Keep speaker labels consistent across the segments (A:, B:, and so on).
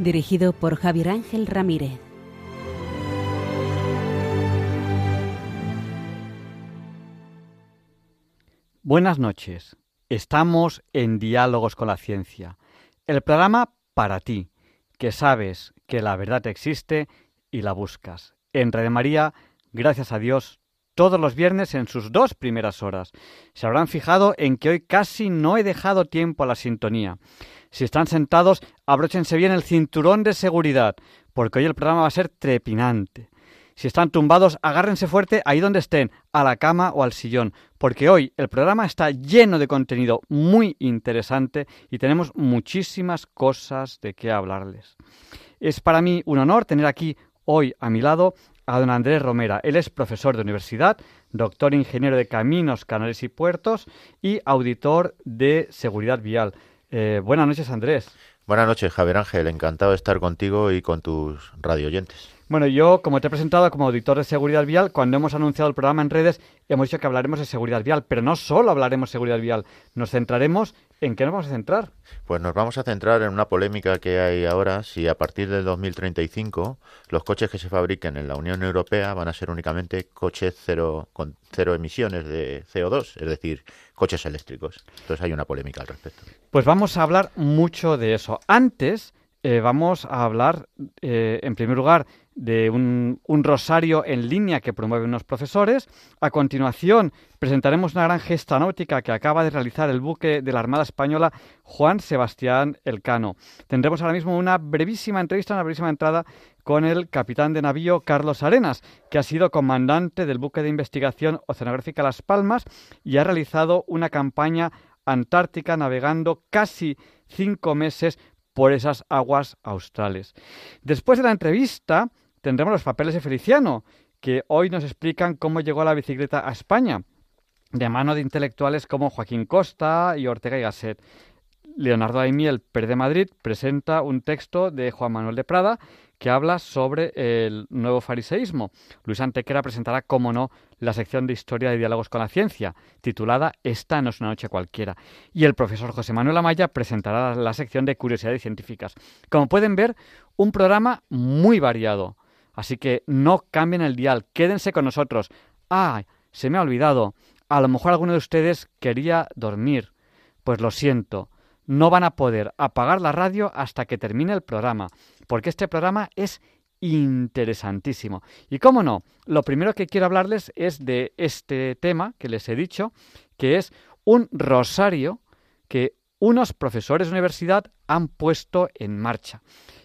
A: Dirigido por Javier Ángel Ramírez.
B: Buenas noches. Estamos en Diálogos con la Ciencia, el programa para ti, que sabes que la verdad existe y la buscas. En Radio María, gracias a Dios, todos los viernes en sus dos primeras horas. Se habrán fijado en que hoy casi no he dejado tiempo a la sintonía. Si están sentados, abróchense bien el cinturón de seguridad, porque hoy el programa va a ser trepinante. Si están tumbados, agárrense fuerte ahí donde estén, a la cama o al sillón, porque hoy el programa está lleno de contenido muy interesante y tenemos muchísimas cosas de qué hablarles. Es para mí un honor tener aquí hoy a mi lado a don Andrés Romera. Él es profesor de universidad, doctor ingeniero de caminos, canales y puertos y auditor de seguridad vial. Eh, buenas noches, Andrés.
C: Buenas noches, Javier Ángel. Encantado de estar contigo y con tus radioyentes.
B: Bueno, yo, como te he presentado como auditor de seguridad vial, cuando hemos anunciado el programa en redes, hemos dicho que hablaremos de seguridad vial, pero no solo hablaremos de seguridad vial, nos centraremos en qué nos vamos a centrar.
C: Pues nos vamos a centrar en una polémica que hay ahora, si a partir del 2035 los coches que se fabriquen en la Unión Europea van a ser únicamente coches cero, con cero emisiones de CO2, es decir, coches eléctricos. Entonces hay una polémica al respecto.
B: Pues vamos a hablar mucho de eso. Antes eh, vamos a hablar, eh, en primer lugar, de un, rosario en línea que promueven unos profesores. A continuación, presentaremos una gran gesta náutica que acaba de realizar el buque de la Armada Española Juan Sebastián Elcano. Tendremos ahora mismo una brevísima entrevista, una brevísima entrada con el capitán de navío Carlos Arenas, que ha sido comandante del buque de investigación oceanográfica Las Palmas y ha realizado una campaña antártica navegando casi cinco meses por esas aguas australes. Después de la entrevista tendremos los papeles de Feliciano, que hoy nos explican cómo llegó la bicicleta a España, de mano de intelectuales como Joaquín Costa y Ortega y Gasset. Leonardo Aimiel, Per de Madrid, presenta un texto de Juan Manuel de Prada que habla sobre el nuevo fariseísmo. Luis Antequera presentará, como no, la sección de Historia de Diálogos con la Ciencia, titulada Esta no es una noche cualquiera. Y el profesor José Manuel Amaya presentará la sección de Curiosidades Científicas. Como pueden ver, un programa muy variado. Así que no cambien el dial, quédense con nosotros. ¡Ah! Se me ha olvidado. A lo mejor alguno de ustedes quería dormir. Pues lo siento no van a poder apagar la radio hasta que termine el programa, porque este programa es interesantísimo. Y cómo no, lo primero que quiero hablarles es de este tema que les he dicho, que es un rosario que unos profesores de universidad han puesto en marcha.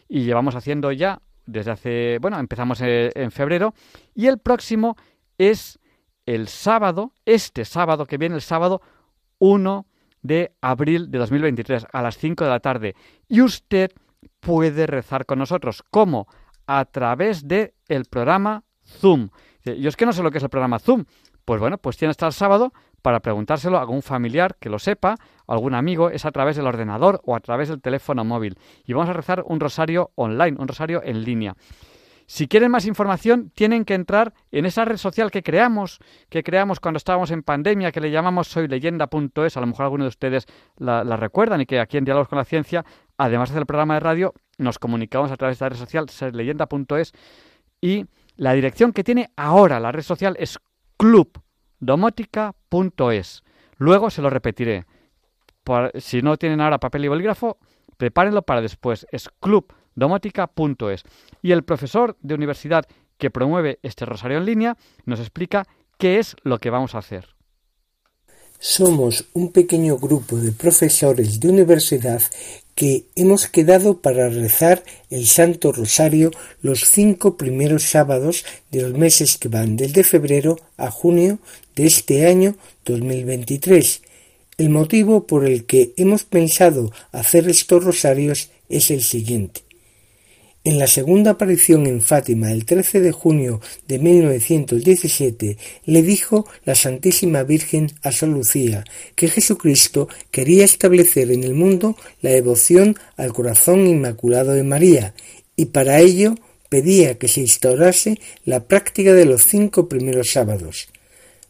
B: Y llevamos haciendo ya desde hace, bueno, empezamos eh, en febrero y el próximo es el sábado, este sábado que viene, el sábado 1 de abril de 2023 a las 5 de la tarde. Y usted puede rezar con nosotros. ¿Cómo? A través del el programa Zoom. Yo es que no sé lo que es el programa Zoom. Pues bueno, pues tiene hasta el sábado para preguntárselo a algún familiar que lo sepa, algún amigo, es a través del ordenador o a través del teléfono móvil. Y vamos a rezar un rosario online, un rosario en línea. Si quieren más información, tienen que entrar en esa red social que creamos, que creamos cuando estábamos en pandemia, que le llamamos soyleyenda.es, a lo mejor algunos de ustedes la, recuerdan y que aquí en Diálogos con la Ciencia, además del programa de radio, nos comunicamos a través de la red social soyleyenda.es y la dirección que tiene ahora la red social es clubdomótica.es. Luego se lo repetiré. si no tienen ahora papel y bolígrafo, prepárenlo para después. Es club domótica.es. Y el profesor de universidad que promueve este rosario en línea nos explica qué es lo que vamos a hacer.
D: Somos un pequeño grupo de profesores de universidad que hemos quedado para rezar el Santo Rosario los cinco primeros sábados de los meses que van desde febrero a junio de este año 2023. El motivo por el que hemos pensado hacer estos rosarios es el siguiente. En la segunda aparición en Fátima el 13 de junio de 1917 le dijo la Santísima Virgen a San Lucía que Jesucristo quería establecer en el mundo la devoción al corazón inmaculado de María y para ello pedía que se instaurase la práctica de los cinco primeros sábados.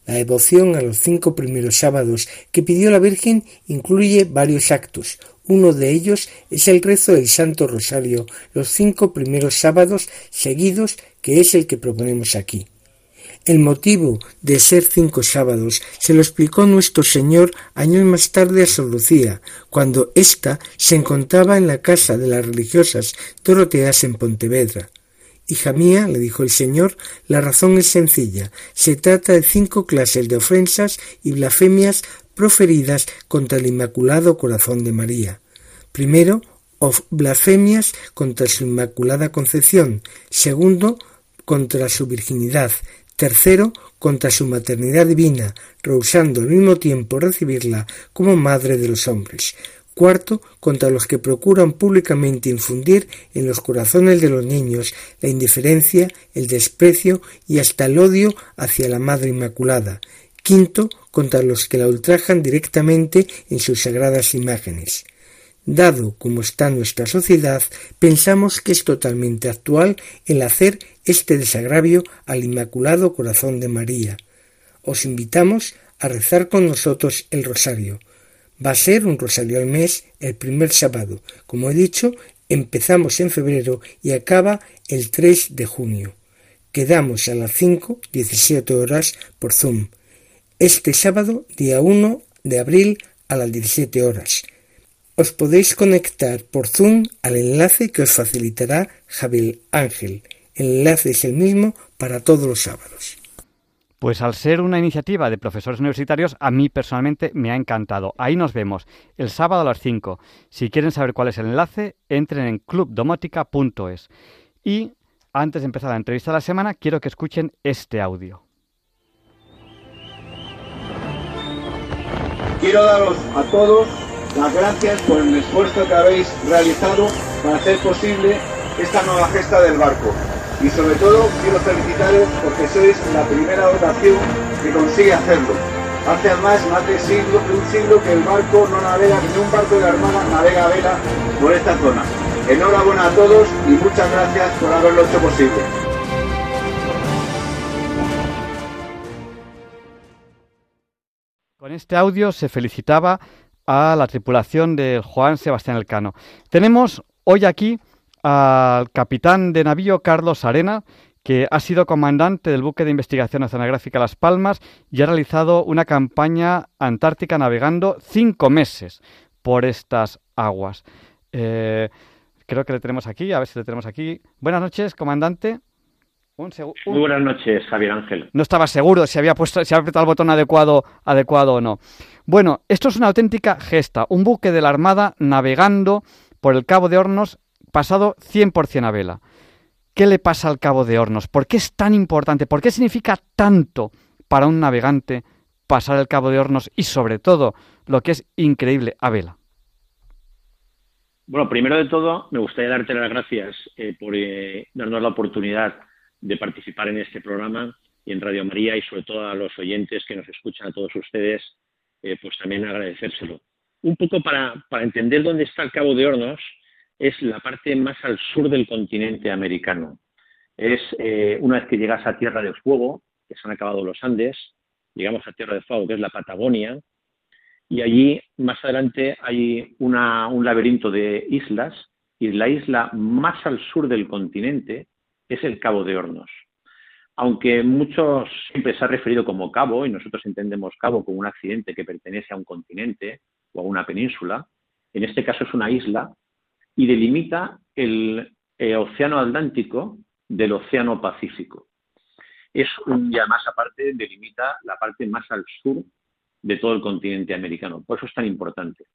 D: La devoción a los cinco primeros sábados que pidió la Virgen incluye varios actos. Uno de ellos es el rezo del Santo Rosario los cinco primeros sábados seguidos, que es el que proponemos aquí. El motivo de ser cinco sábados se lo explicó nuestro Señor años más tarde a Sor Lucía, cuando ésta se encontraba en la casa de las religiosas Doroteas en Pontevedra. Hija mía, le dijo el Señor, la razón es sencilla. Se trata de cinco clases de ofensas y blasfemias proferidas contra el Inmaculado Corazón de María. Primero, blasfemias contra su Inmaculada Concepción. Segundo, contra su virginidad. Tercero, contra su maternidad divina, rehusando al mismo tiempo recibirla como madre de los hombres. Cuarto, contra los que procuran públicamente infundir en los corazones de los niños la indiferencia, el desprecio y hasta el odio hacia la Madre Inmaculada. Quinto, contra los que la ultrajan directamente en sus sagradas imágenes. Dado como está nuestra sociedad, pensamos que es totalmente actual el hacer este desagravio al Inmaculado Corazón de María. Os invitamos a rezar con nosotros el rosario. Va a ser un rosario al mes el primer sábado. Como he dicho, empezamos en febrero y acaba el 3 de junio. Quedamos a las 5, 17 horas por Zoom. Este sábado, día 1 de abril, a las 17 horas. Os podéis conectar por Zoom al enlace que os facilitará Javier Ángel. El enlace es el mismo para todos los sábados.
B: Pues al ser una iniciativa de profesores universitarios, a mí personalmente me ha encantado. Ahí nos vemos el sábado a las 5. Si quieren saber cuál es el enlace, entren en clubdomótica.es. Y antes de empezar la entrevista de la semana, quiero que escuchen este audio.
E: Quiero daros a todos las gracias por el esfuerzo que habéis realizado para hacer posible esta nueva gesta del barco y sobre todo quiero felicitaros porque sois la primera dotación que consigue hacerlo. Hace además más de, siglo, un siglo que el barco no navega, ni un barco de la Armada navega a vela por esta zona. Enhorabuena a todos y muchas gracias por haberlo hecho posible.
B: Con este audio se felicitaba a la tripulación del Juan Sebastián Elcano. Tenemos hoy aquí al capitán de navío Carlos Arena, que ha sido comandante del buque de investigación oceanográfica Las Palmas y ha realizado una campaña antártica navegando cinco meses por estas aguas. Eh, creo que le tenemos aquí, a ver si le tenemos aquí. Buenas noches, comandante.
F: Muy buenas noches, Javier Ángel.
B: No estaba seguro si había puesto, si había apretado el botón adecuado, adecuado o no. Bueno, esto es una auténtica gesta, un buque de la Armada navegando por el Cabo de Hornos pasado 100% a vela. ¿Qué le pasa al Cabo de Hornos? ¿Por qué es tan importante? ¿Por qué significa tanto para un navegante pasar el Cabo de Hornos y sobre todo lo que es increíble a vela?
F: Bueno, primero de todo, me gustaría darte las gracias eh, por eh, darnos la oportunidad de participar en este programa y en Radio María y sobre todo a los oyentes que nos escuchan, a todos ustedes, eh, pues también agradecérselo. Un poco para, para entender dónde está el Cabo de Hornos, es la parte más al sur del continente americano. Es eh, una vez que llegas a Tierra de Fuego, que se han acabado los Andes, llegamos a Tierra de Fuego, que es la Patagonia, y allí más adelante hay un laberinto de islas, y la isla más al sur del continente es el Cabo de Hornos. Aunque muchos siempre se ha referido como cabo, y nosotros entendemos cabo como un accidente que pertenece a un continente o a una península, en este caso es una isla y delimita el eh, Océano Atlántico del Océano Pacífico. Es un, y además aparte delimita la parte más al sur de todo el continente americano. Por eso es tan importante.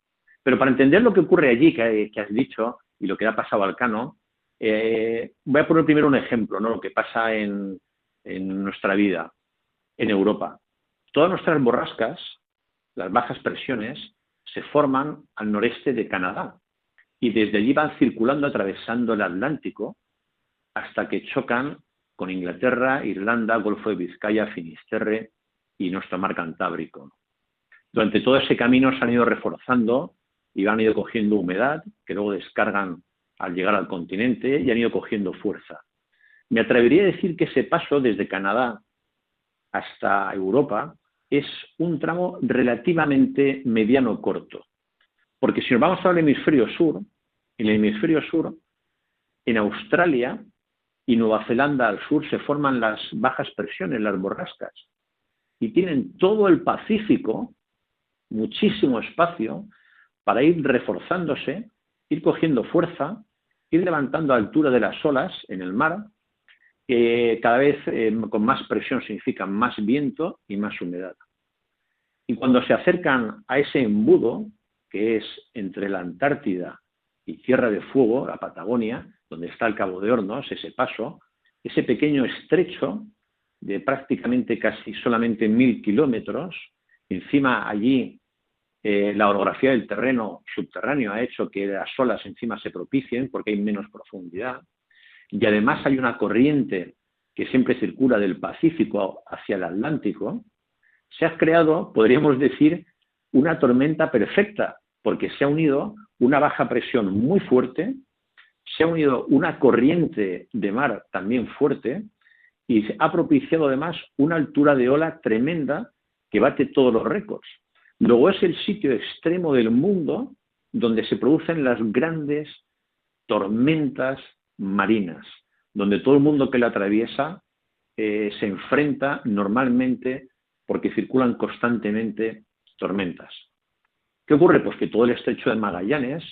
F: Pero para entender lo que ocurre allí, que, has dicho, y lo que ha pasado al Cano, eh, voy a poner primero un ejemplo, ¿no? lo que pasa en, en nuestra vida, en Europa. Todas nuestras borrascas, las bajas presiones, se forman al noreste de Canadá, y desde allí van circulando atravesando el Atlántico hasta que chocan con Inglaterra, Irlanda, Golfo de Vizcaya, Finisterre y nuestro mar Cantábrico. Durante todo ese camino se han ido reforzando y han ido cogiendo humedad, que luego descargan al llegar al continente y han ido cogiendo fuerza. Me atrevería a decir que ese paso desde Canadá hasta Europa es un tramo relativamente mediano corto. Porque si nos vamos al hemisferio sur, en el hemisferio sur, en Australia y Nueva Zelanda al sur se forman las bajas presiones, las borrascas, y tienen todo el Pacífico, muchísimo espacio, para ir reforzándose, ir cogiendo fuerza, ir levantando a altura de las olas en el mar, que cada vez eh, con más presión significa más viento y más humedad. Y cuando se acercan a ese embudo, que es entre la Antártida y Tierra de Fuego, la Patagonia, donde está el Cabo de Hornos, ese paso, ese pequeño estrecho de prácticamente casi solamente mil kilómetros, encima allí eh, la orografía del terreno subterráneo ha hecho que las olas encima se propicien porque hay menos profundidad. Y además hay una corriente que siempre circula del Pacífico hacia el Atlántico. Se ha creado, podríamos decir, una tormenta perfecta, porque se ha unido una baja presión muy fuerte, se ha unido una corriente de mar también fuerte y ha propiciado además una altura de ola tremenda que bate todos los récords. Luego es el sitio extremo del mundo donde se producen las grandes tormentas marinas, donde todo el mundo que la atraviesa eh, se enfrenta normalmente porque circulan constantemente tormentas. ¿Qué ocurre? Pues que todo el estrecho de Magallanes,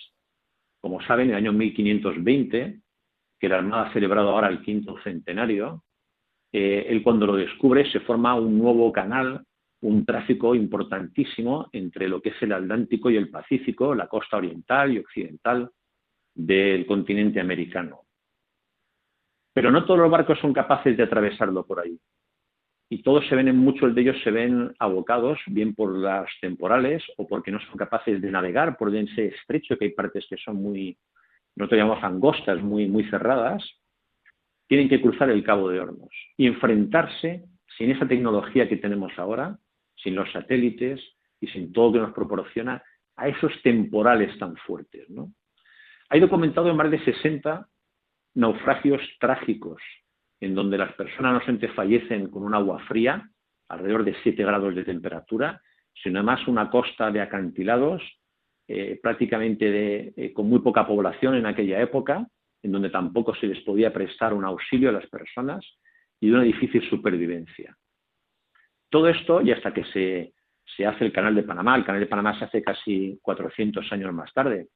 F: como saben, en el año 1520, que la Armada ha celebrado ahora el quinto centenario, eh, él cuando lo descubre se forma un nuevo canal un tráfico importantísimo entre lo que es el Atlántico y el Pacífico, la costa oriental y occidental del continente americano. Pero no todos los barcos son capaces de atravesarlo por ahí. Y todos se ven, muchos de ellos se ven abocados, bien por las temporales o porque no son capaces de navegar por ese estrecho, que hay partes que son muy, nosotros llamamos angostas, muy, muy cerradas, tienen que cruzar el Cabo de Hornos y enfrentarse, sin esa tecnología que tenemos ahora, sin los satélites y sin todo lo que nos proporciona a esos temporales tan fuertes. ¿no? Hay documentado en más de 60 naufragios trágicos en donde las personas no solamente fallecen con un agua fría, alrededor de 7 grados de temperatura, sino además una costa de acantilados eh, prácticamente eh, con muy poca población en aquella época, en donde tampoco se les podía prestar un auxilio a las personas y de una difícil supervivencia. Todo esto, y hasta que se, hace el Canal de Panamá, el Canal de Panamá se hace casi 400 años más tarde,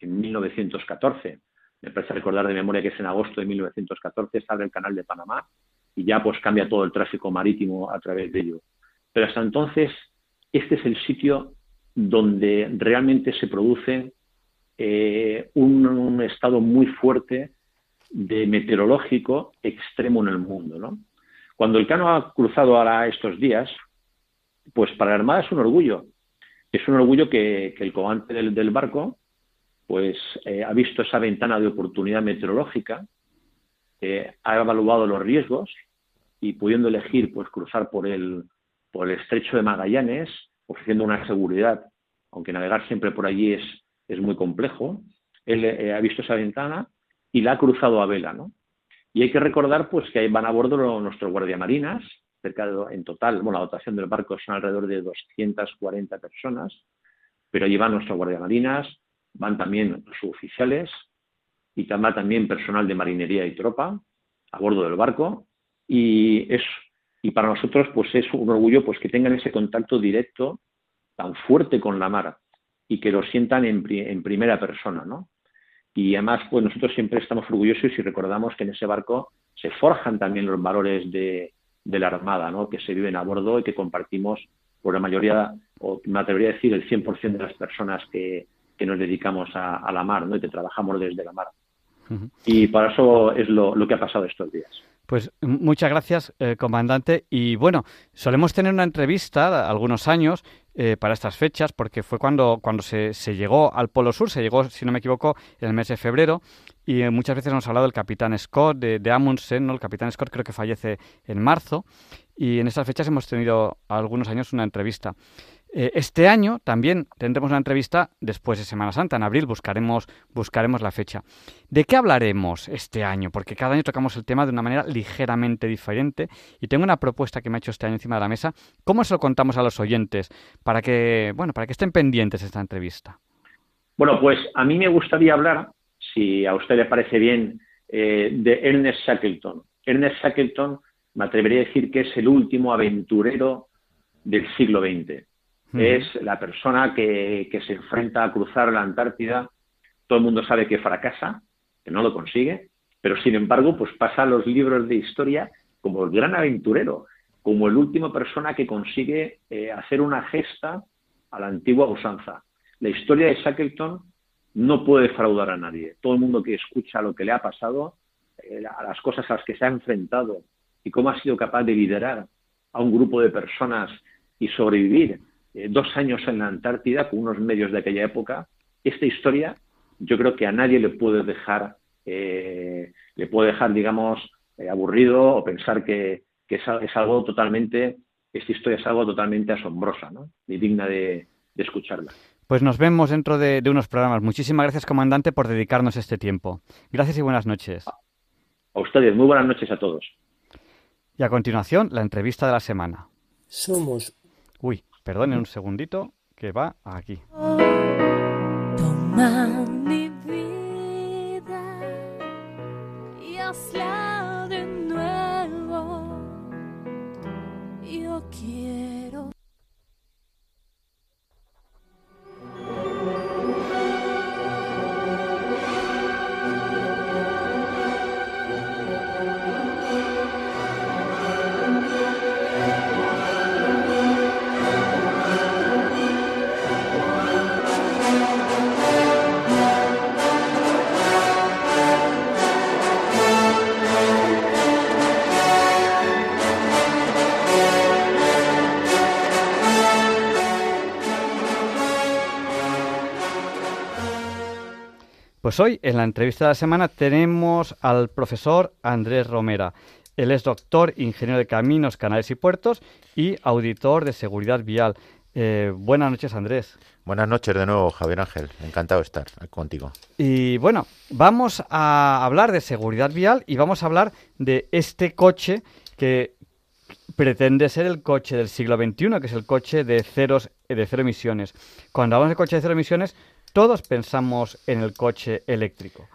F: en 1914. Me parece recordar de memoria que es en agosto de 1914 se abre el Canal de Panamá y ya pues cambia todo el tráfico marítimo a través de ello. Pero hasta entonces, este es el sitio donde realmente se produce eh, un, estado muy fuerte de meteorológico extremo en el mundo. ¿no? Cuando el Cano ha cruzado ahora estos días, pues para la Armada es un orgullo. Es un orgullo que, el comandante del, barco pues eh, ha visto esa ventana de oportunidad meteorológica, ha evaluado los riesgos y pudiendo elegir pues cruzar por el, por el estrecho de Magallanes, ofreciendo una seguridad, aunque navegar siempre por allí es, es muy complejo, él eh, ha visto esa ventana y la ha cruzado a vela, ¿no? Y hay que recordar pues que van a bordo nuestros guardiamarinas, cerca de, en total, bueno, la dotación del barco son alrededor de 240 personas, pero allí van nuestros guardiamarinas, van también suboficiales y también, también personal de marinería y tropa a bordo del barco y es y para nosotros pues es un orgullo pues que tengan ese contacto directo tan fuerte con la mar y que lo sientan en, en primera persona, ¿no? Y además, pues nosotros siempre estamos orgullosos y recordamos que en ese barco se forjan también los valores de, la Armada, ¿no? que se viven a bordo y que compartimos por la mayoría, o me atrevería a decir el 100% de las personas que, nos dedicamos a, la mar ¿no? y que trabajamos desde la mar. Y para eso es lo, que ha pasado estos días.
B: Pues muchas gracias, eh, comandante. Y bueno, solemos tener una entrevista algunos años eh, para estas fechas, porque fue cuando, cuando se, se, llegó al Polo Sur, se llegó, si no me equivoco, en el mes de febrero, y muchas veces hemos hablado del capitán Scott, de, de Amundsen, ¿no? El capitán Scott creo que fallece en marzo, y en estas fechas hemos tenido algunos años una entrevista. Eh, este año también tendremos una entrevista después de Semana Santa, en abril buscaremos, buscaremos la fecha. ¿De qué hablaremos este año? Porque cada año tocamos el tema de una manera ligeramente diferente y tengo una propuesta que me ha hecho este año encima de la mesa. ¿Cómo se lo contamos a los oyentes para que, bueno, para que estén pendientes de esta entrevista?
F: Bueno, pues a mí me gustaría hablar, si a usted le parece bien, eh, de Ernest Shackleton. Ernest Shackleton, me atrevería a decir que es el último aventurero del siglo XX es la persona que, se enfrenta a cruzar la Antártida. Todo el mundo sabe que fracasa, que no lo consigue, pero sin embargo, pues pasa a los libros de historia como el gran aventurero, como el último persona que consigue eh, hacer una gesta a la antigua usanza. La historia de Shackleton no puede defraudar a nadie. Todo el mundo que escucha lo que le ha pasado, eh, a las cosas a las que se ha enfrentado y cómo ha sido capaz de liderar a un grupo de personas y sobrevivir eh, dos años en la Antártida con unos medios de aquella época, esta historia yo creo que a nadie le puede dejar, eh, le puede dejar, digamos, eh, aburrido o pensar que, es, algo totalmente, esta historia es algo totalmente asombrosa, ¿no? Y digna de, escucharla.
B: Pues nos vemos dentro de, de, unos programas. Muchísimas gracias, comandante, por dedicarnos este tiempo. Gracias y buenas noches.
F: A ustedes, muy buenas noches a todos.
B: Y a continuación, la entrevista de la semana.
D: Somos.
B: Uy, Perdonen un segundito que va aquí. Pues hoy, en la entrevista de la semana, tenemos al profesor Andrés Romera. Él es doctor, ingeniero de caminos, canales y puertos y auditor de seguridad vial. Eh, buenas noches, Andrés.
C: Buenas noches de nuevo, Javier Ángel. Encantado de estar contigo.
B: Y bueno, vamos a hablar de seguridad vial y vamos a hablar de este coche que pretende ser el coche del siglo XXI, que es el coche de, ceros, de cero emisiones. Cuando hablamos de coche de cero emisiones, todos pensamos en el coche eléctrico.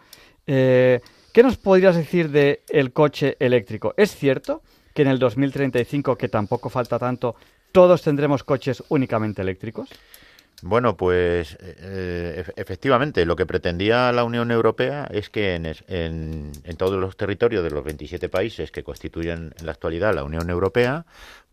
B: Eh, ¿Qué nos podrías decir del el coche eléctrico? ¿Es cierto que en el 2035, que tampoco falta tanto, todos tendremos coches únicamente eléctricos?
C: Bueno, pues eh, efectivamente, lo que pretendía la Unión Europea es que en, en, todos los territorios de los 27 países que constituyen en la actualidad la Unión Europea,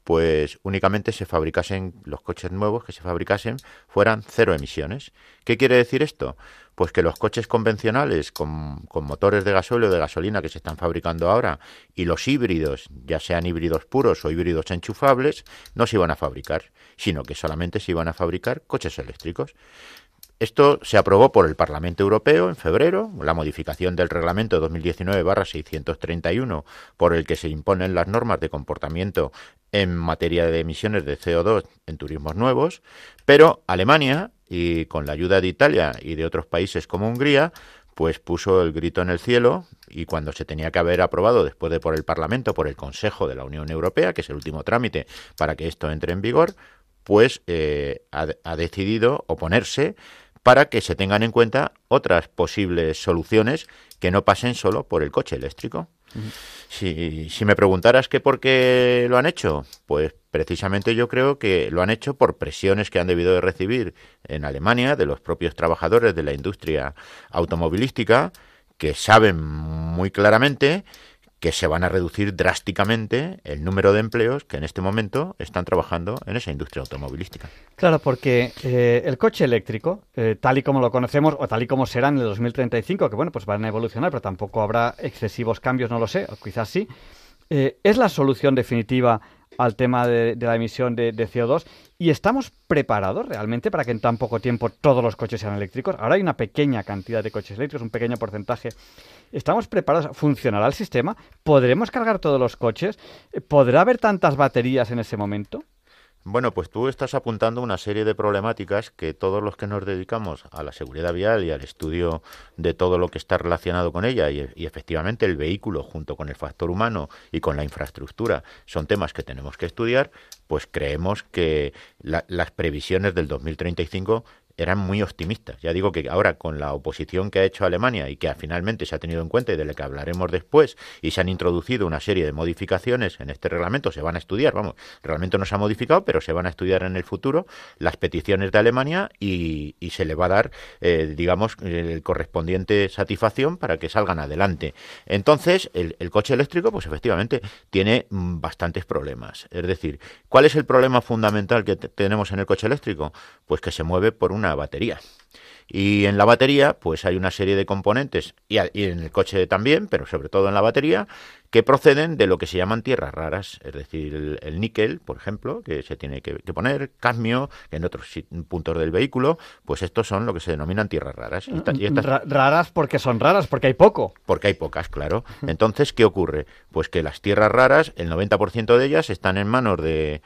C: pues únicamente se fabricasen los coches nuevos que se fabricasen fueran cero emisiones. ¿Qué quiere decir esto? Pues que los coches convencionales con, con motores de gasóleo o de gasolina que se están fabricando ahora y los híbridos, ya sean híbridos puros o híbridos enchufables, no se iban a fabricar, sino que solamente se iban a fabricar coches eléctricos. Esto se aprobó por el Parlamento Europeo en febrero, la modificación del reglamento 2019-631, por el que se imponen las normas de comportamiento en materia de emisiones de CO2 en turismos nuevos, pero Alemania, y con la ayuda de Italia y de otros países como Hungría, pues puso el grito en el cielo y cuando se tenía que haber aprobado después de por el Parlamento, por el Consejo de la Unión Europea, que es el último trámite para que esto entre en vigor, pues eh, ha, ha decidido oponerse para que se tengan en cuenta otras posibles soluciones que no pasen solo por el coche eléctrico. si, si, me preguntaras que por qué lo han hecho, pues precisamente yo creo que lo han hecho por presiones que han debido de recibir en Alemania de los propios trabajadores de la industria automovilística que saben muy claramente que se van a reducir drásticamente el número de empleos que en este momento están trabajando en esa industria automovilística.
B: Claro, porque eh, el coche eléctrico, eh, tal y como lo conocemos o tal y como será en el 2035, que bueno, pues van a evolucionar, pero tampoco habrá excesivos cambios, no lo sé, quizás sí, eh, ¿es la solución definitiva al tema de, la emisión de, CO2 y estamos preparados realmente para que en tan poco tiempo todos los coches sean eléctricos. Ahora hay una pequeña cantidad de coches eléctricos, un pequeño porcentaje. ¿Estamos preparados? ¿Funcionará el sistema? ¿Podremos cargar todos los coches? ¿Podrá haber tantas baterías en ese momento?
C: Bueno, pues tú estás apuntando una serie de problemáticas que todos los que nos dedicamos a la seguridad vial y al estudio de todo lo que está relacionado con ella y, efectivamente el vehículo junto con el factor humano y con la infraestructura son temas que tenemos que estudiar, pues creemos que las previsiones del 2035 eran muy optimistas. Ya digo que ahora con la oposición que ha hecho Alemania y que finalmente se ha tenido en cuenta y de la que hablaremos después y se han introducido una serie de modificaciones en este reglamento, se van a estudiar, vamos, el reglamento no se ha modificado, pero se van a estudiar en el futuro las peticiones de Alemania y, se le va a dar, eh, digamos, el correspondiente satisfacción para que salgan adelante. Entonces, el, el coche eléctrico, pues efectivamente, tiene mm, bastantes problemas. Es decir, ¿cuál es el problema fundamental que tenemos en el coche eléctrico? Pues que se mueve por una batería. Y en la batería, pues hay una serie de componentes, y, en el coche también, pero sobre todo en la batería, que proceden de lo que se llaman tierras raras, es decir, el, níquel, por ejemplo, que se tiene que, poner, cadmio, que en otros puntos del vehículo, pues estos son lo que se denominan tierras raras.
B: raras porque son raras, porque hay poco.
C: Porque hay pocas, claro. Entonces, ¿qué ocurre? Pues que las tierras raras, el 90% de ellas están en manos de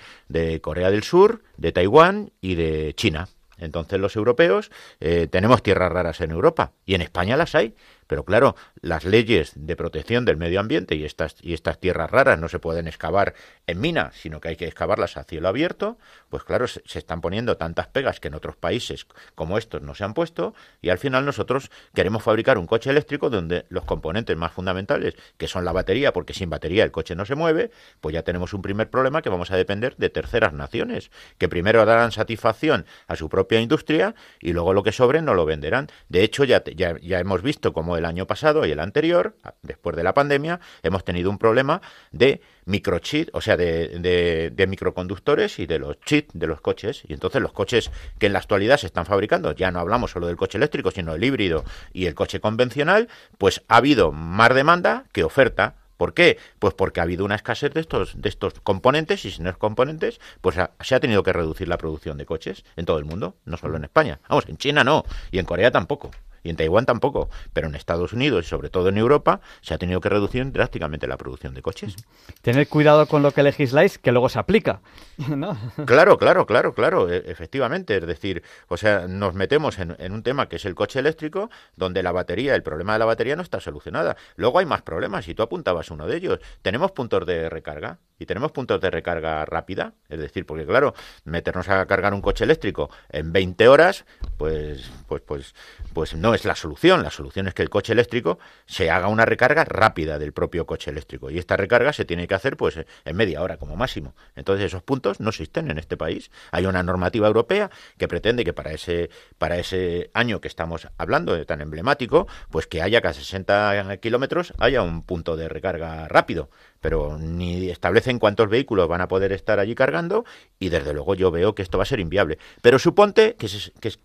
C: Corea del Sur, de Taiwán y de China. Entonces los europeos eh, tenemos tierras raras en Europa y en España las hay. Pero claro, las leyes de protección del medio ambiente y estas, y estas tierras raras no se pueden excavar en mina, sino que hay que excavarlas a cielo abierto, pues claro, se, están poniendo tantas pegas que en otros países como estos no se han puesto y al final nosotros queremos fabricar un coche eléctrico donde los componentes más fundamentales, que son la batería, porque sin batería el coche no se mueve, pues ya tenemos un primer problema que vamos a depender de terceras naciones, que primero darán satisfacción a su propia industria y luego lo que sobre no lo venderán. De hecho, ya, ya, ya hemos visto cómo el año pasado y el anterior, después de la pandemia, hemos tenido un problema de microchip, o sea, de, de, microconductores y de los chips de los coches. Y entonces los coches que en la actualidad se están fabricando, ya no hablamos solo del coche eléctrico, sino del híbrido y el coche convencional, pues ha habido más demanda que oferta. ¿Por qué? Pues porque ha habido una escasez de estos, de estos componentes y sin esos componentes, pues se ha tenido que reducir la producción de coches en todo el mundo, no solo en España. Vamos, en China no, y en Corea tampoco y en Taiwán tampoco, pero en Estados Unidos y sobre todo en Europa se ha tenido que reducir drásticamente la producción de coches.
B: Tener cuidado con lo que legisláis, que luego se aplica.
C: Claro, claro, claro, claro, e, efectivamente. Es decir, o sea, nos metemos en, en, un tema que es el coche eléctrico, donde la batería, el problema de la batería no está solucionada. Luego hay más problemas y tú apuntabas uno de ellos. Tenemos puntos de recarga y tenemos puntos de recarga rápida, es decir, porque claro, meternos a cargar un coche eléctrico en 20 horas, pues, pues, pues, pues no es la solución. La solución es que el coche eléctrico se haga una recarga rápida del propio coche eléctrico y esta recarga se tiene que hacer, pues, en media hora como máximo. Entonces esos puntos no existen en este país. Hay una normativa europea que pretende que para ese, para ese año que estamos hablando de tan emblemático, pues que haya cada 60 kilómetros haya un punto de recarga rápido pero ni establecen cuántos vehículos van a poder estar allí cargando y desde luego yo veo que esto va a ser inviable. Pero suponte que,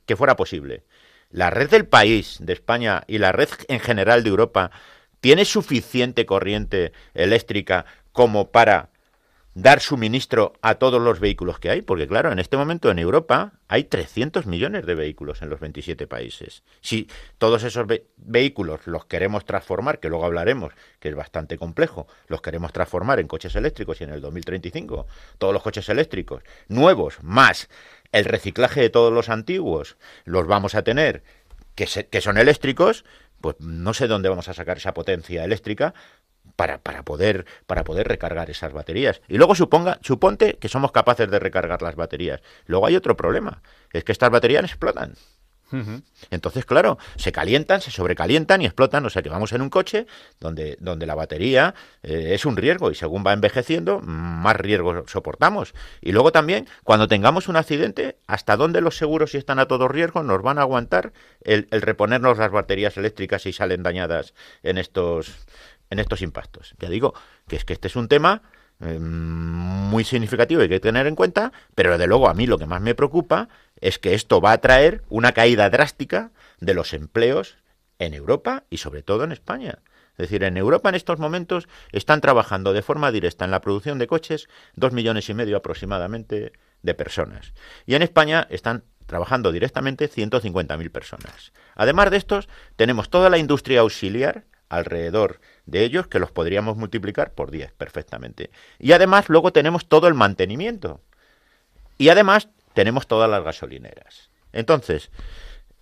C: que, fuera posible. La red del país de España y la red en general de Europa tiene suficiente corriente eléctrica como para dar suministro a todos los vehículos que hay, porque claro, en este momento en Europa hay 300 millones de vehículos en los 27 países. Si todos esos vehículos los queremos transformar, que luego hablaremos, que es bastante complejo, los queremos transformar en coches eléctricos y en el 2035 todos los coches eléctricos nuevos más el reciclaje de todos los antiguos los vamos a tener que, que son eléctricos, pues no sé dónde vamos a sacar esa potencia eléctrica para, para, poder, para poder recargar esas baterías. Y luego suponga, suponte que somos capaces de recargar las baterías. Luego hay otro problema, es que estas baterías explotan. Entonces, claro, se calientan, se sobrecalientan y explotan. O sea que vamos en un coche donde, donde la batería eh, es un riesgo y según va envejeciendo, más riesgos soportamos. Y luego también, cuando tengamos un accidente, ¿hasta dónde los seguros, si están a todo riesgo, nos van a aguantar el, el reponernos las baterías eléctricas si salen dañadas en estos, en estos impactos. Ya digo que es que este es un tema eh, muy significativo y que hay que tener en cuenta, pero desde luego a mí lo que más me preocupa es que esto va a traer una caída drástica de los empleos en Europa y sobre todo en España. Es decir, en Europa en estos momentos están trabajando de forma directa en la producción de coches dos millones y medio aproximadamente de personas. Y en España están trabajando directamente 150.000 personas. Además de estos, tenemos toda la industria auxiliar alrededor de ellos que los podríamos multiplicar por 10 perfectamente. Y además luego tenemos todo el mantenimiento. Y además tenemos todas las gasolineras. Entonces,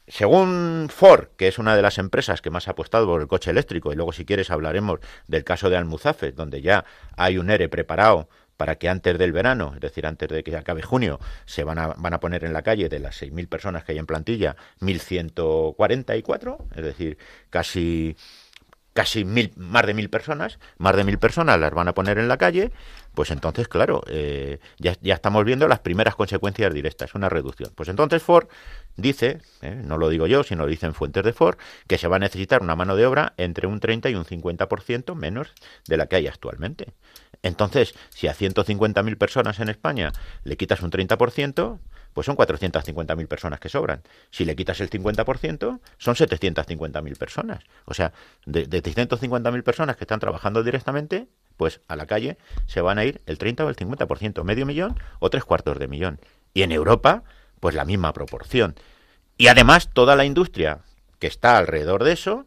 C: según Ford, que es una de las empresas que más ha apostado por el coche eléctrico, y luego si quieres hablaremos del caso de Almuzafe, donde ya hay un ERE preparado para que antes del verano, es decir, antes de que acabe junio, se van a, van a poner en la calle de las 6.000 personas que hay en plantilla, 1.144, es decir, casi casi mil, más de mil personas, más de mil personas las van a poner en la calle, pues entonces, claro, eh, ya, ya, estamos viendo las primeras consecuencias directas, una reducción. Pues entonces Ford dice, eh, no lo digo yo, sino lo dicen fuentes de Ford, que se va a necesitar una mano de obra entre un 30 y un 50% menos de la que hay actualmente. Entonces, si a 150.000 personas en España le quitas un 30%, pues son 450.000 personas que sobran. Si le quitas el 50%, son 750.000 personas. O sea, de, de 650.000 personas que están trabajando directamente, pues a la calle se van a ir el 30 o el 50%, medio millón o tres cuartos de millón. Y en Europa, pues la misma proporción. Y además, toda la industria que está alrededor de eso,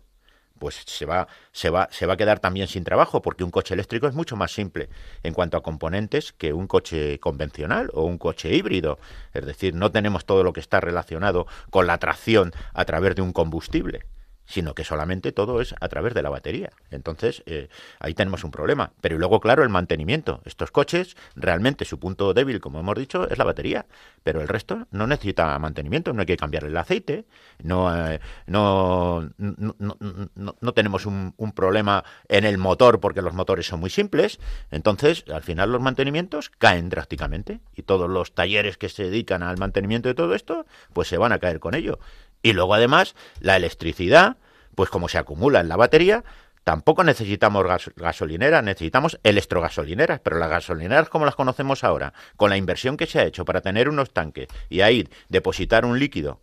C: pues se va, se va, se va a quedar también sin trabajo, porque un coche eléctrico es mucho más simple en cuanto a componentes que un coche convencional o un coche híbrido. Es decir, no tenemos todo lo que está relacionado con la tracción a través de un combustible sino que solamente todo es a través de la batería. Entonces, eh, ahí tenemos un problema. Pero luego, claro, el mantenimiento. Estos coches, realmente su punto débil, como hemos dicho, es la batería. Pero el resto no necesita mantenimiento, no hay que cambiar el aceite, no, eh, no, no, no, no, tenemos un, un, problema en el motor porque los motores son muy simples. Entonces, al final los mantenimientos caen drásticamente y todos los talleres que se dedican al mantenimiento de todo esto, pues se van a caer con ello. Y luego además la electricidad, pues como se acumula en la batería, tampoco necesitamos gas gasolineras, necesitamos electrogasolineras, pero las gasolineras como las conocemos ahora, con la inversión que se ha hecho para tener unos tanques y ahí depositar un líquido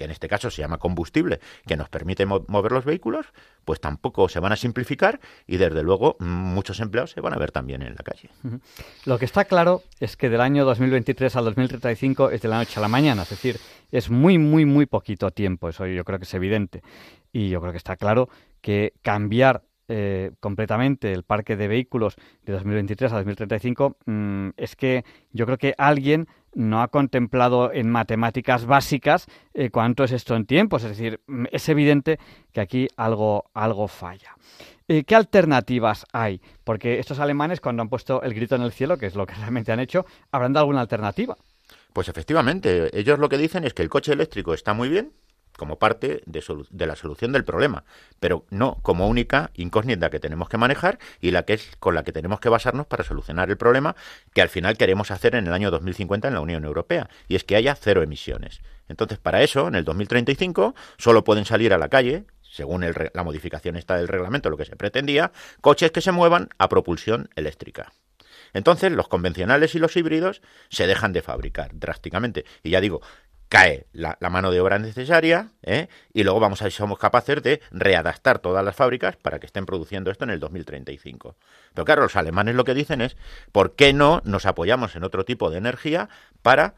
C: que en este caso se llama combustible, que nos permite mo mover los vehículos, pues tampoco se van a simplificar y desde luego muchos empleados se van a ver también en la calle.
B: Lo que está claro es que del año 2023 al 2035 es de la noche a la mañana, es decir, es muy, muy, muy poquito tiempo, eso yo creo que es evidente. Y yo creo que está claro que cambiar eh, completamente el parque de vehículos de 2023 a 2035 mmm, es que yo creo que alguien no ha contemplado en matemáticas básicas eh, cuánto es esto en tiempos. Es decir, mm, es evidente que aquí algo, algo falla. Eh, ¿Qué alternativas hay? Porque estos alemanes, cuando han puesto el grito en el cielo, que es lo que realmente han hecho, ¿habrán dado alguna alternativa?
C: Pues efectivamente, ellos lo que dicen es que el coche eléctrico está muy bien, como parte de, de, la solución del problema, pero no como única incógnita que tenemos que manejar y la que es con la que tenemos que basarnos para solucionar el problema que al final queremos hacer en el año 2050 en la Unión Europea, y es que haya cero emisiones. Entonces, para eso, en el 2035, solo pueden salir a la calle según el, la modificación esta del reglamento, lo que se pretendía, coches que se muevan a propulsión eléctrica. Entonces, los convencionales y los híbridos se dejan de fabricar drásticamente. Y ya digo, cae la, mano de obra necesaria ¿eh? y luego vamos a somos capaces de readaptar todas las fábricas para que estén produciendo esto en el 2035. Pero claro, los alemanes lo que dicen es, ¿por qué no nos apoyamos en otro tipo de energía para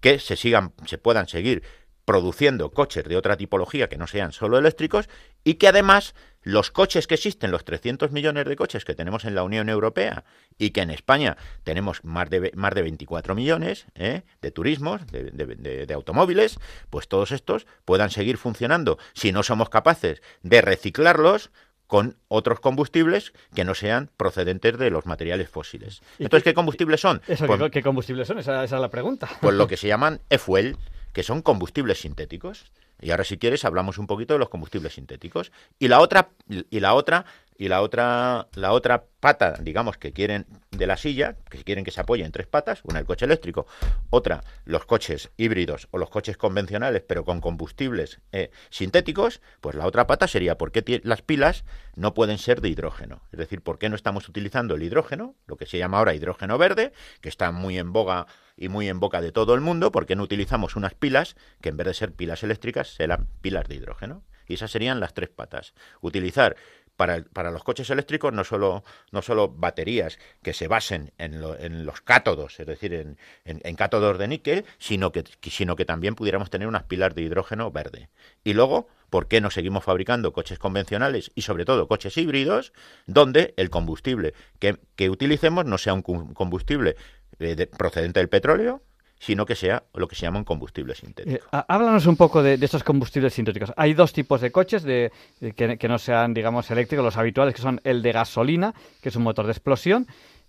C: que se sigan, se puedan seguir produciendo coches de otra tipología que no sean solo eléctricos y que además los coches que existen, los 300 millones de coches que tenemos en la Unión Europea y que en España tenemos más de, más de 24 millones ¿eh? de turismos, de, de, de, automóviles, pues todos estos puedan seguir funcionando si no somos capaces de reciclarlos con otros combustibles que no sean procedentes de los materiales fósiles. Entonces, ¿qué combustibles son?
B: Eso, pues, ¿Qué combustibles son? Esa, esa es la pregunta.
C: Pues lo que se llaman e-fuel que son combustibles sintéticos. Y ahora si quieres hablamos un poquito de los combustibles sintéticos. Y la otra y la otra y la otra la otra pata, digamos que quieren de la silla, que quieren que se apoye en tres patas, una el coche eléctrico, otra los coches híbridos o los coches convencionales pero con combustibles eh, sintéticos, pues la otra pata sería por qué las pilas no pueden ser de hidrógeno, es decir, por qué no estamos utilizando el hidrógeno, lo que se llama ahora hidrógeno verde, que está muy en boga y muy en boca de todo el mundo, porque no utilizamos unas pilas que en vez de ser pilas eléctricas serán pilas de hidrógeno. Y esas serían las tres patas. Utilizar para, para, los coches eléctricos no solo, no solo baterías que se basen en, lo, en los cátodos, es decir, en, en, en, cátodos de níquel, sino que, sino que también pudiéramos tener unas pilas de hidrógeno verde. Y luego, ¿por qué no seguimos fabricando coches convencionales y sobre todo coches híbridos donde el combustible que, que utilicemos no sea un combustible eh, de, procedente del petróleo, sino que sea lo que se llama un combustible sintético.
B: Eh, háblanos un poco de, de, estos combustibles sintéticos. Hay dos tipos de coches de, de que, que, no sean, digamos, eléctricos, los habituales, que son el de gasolina, que es un motor de explosión,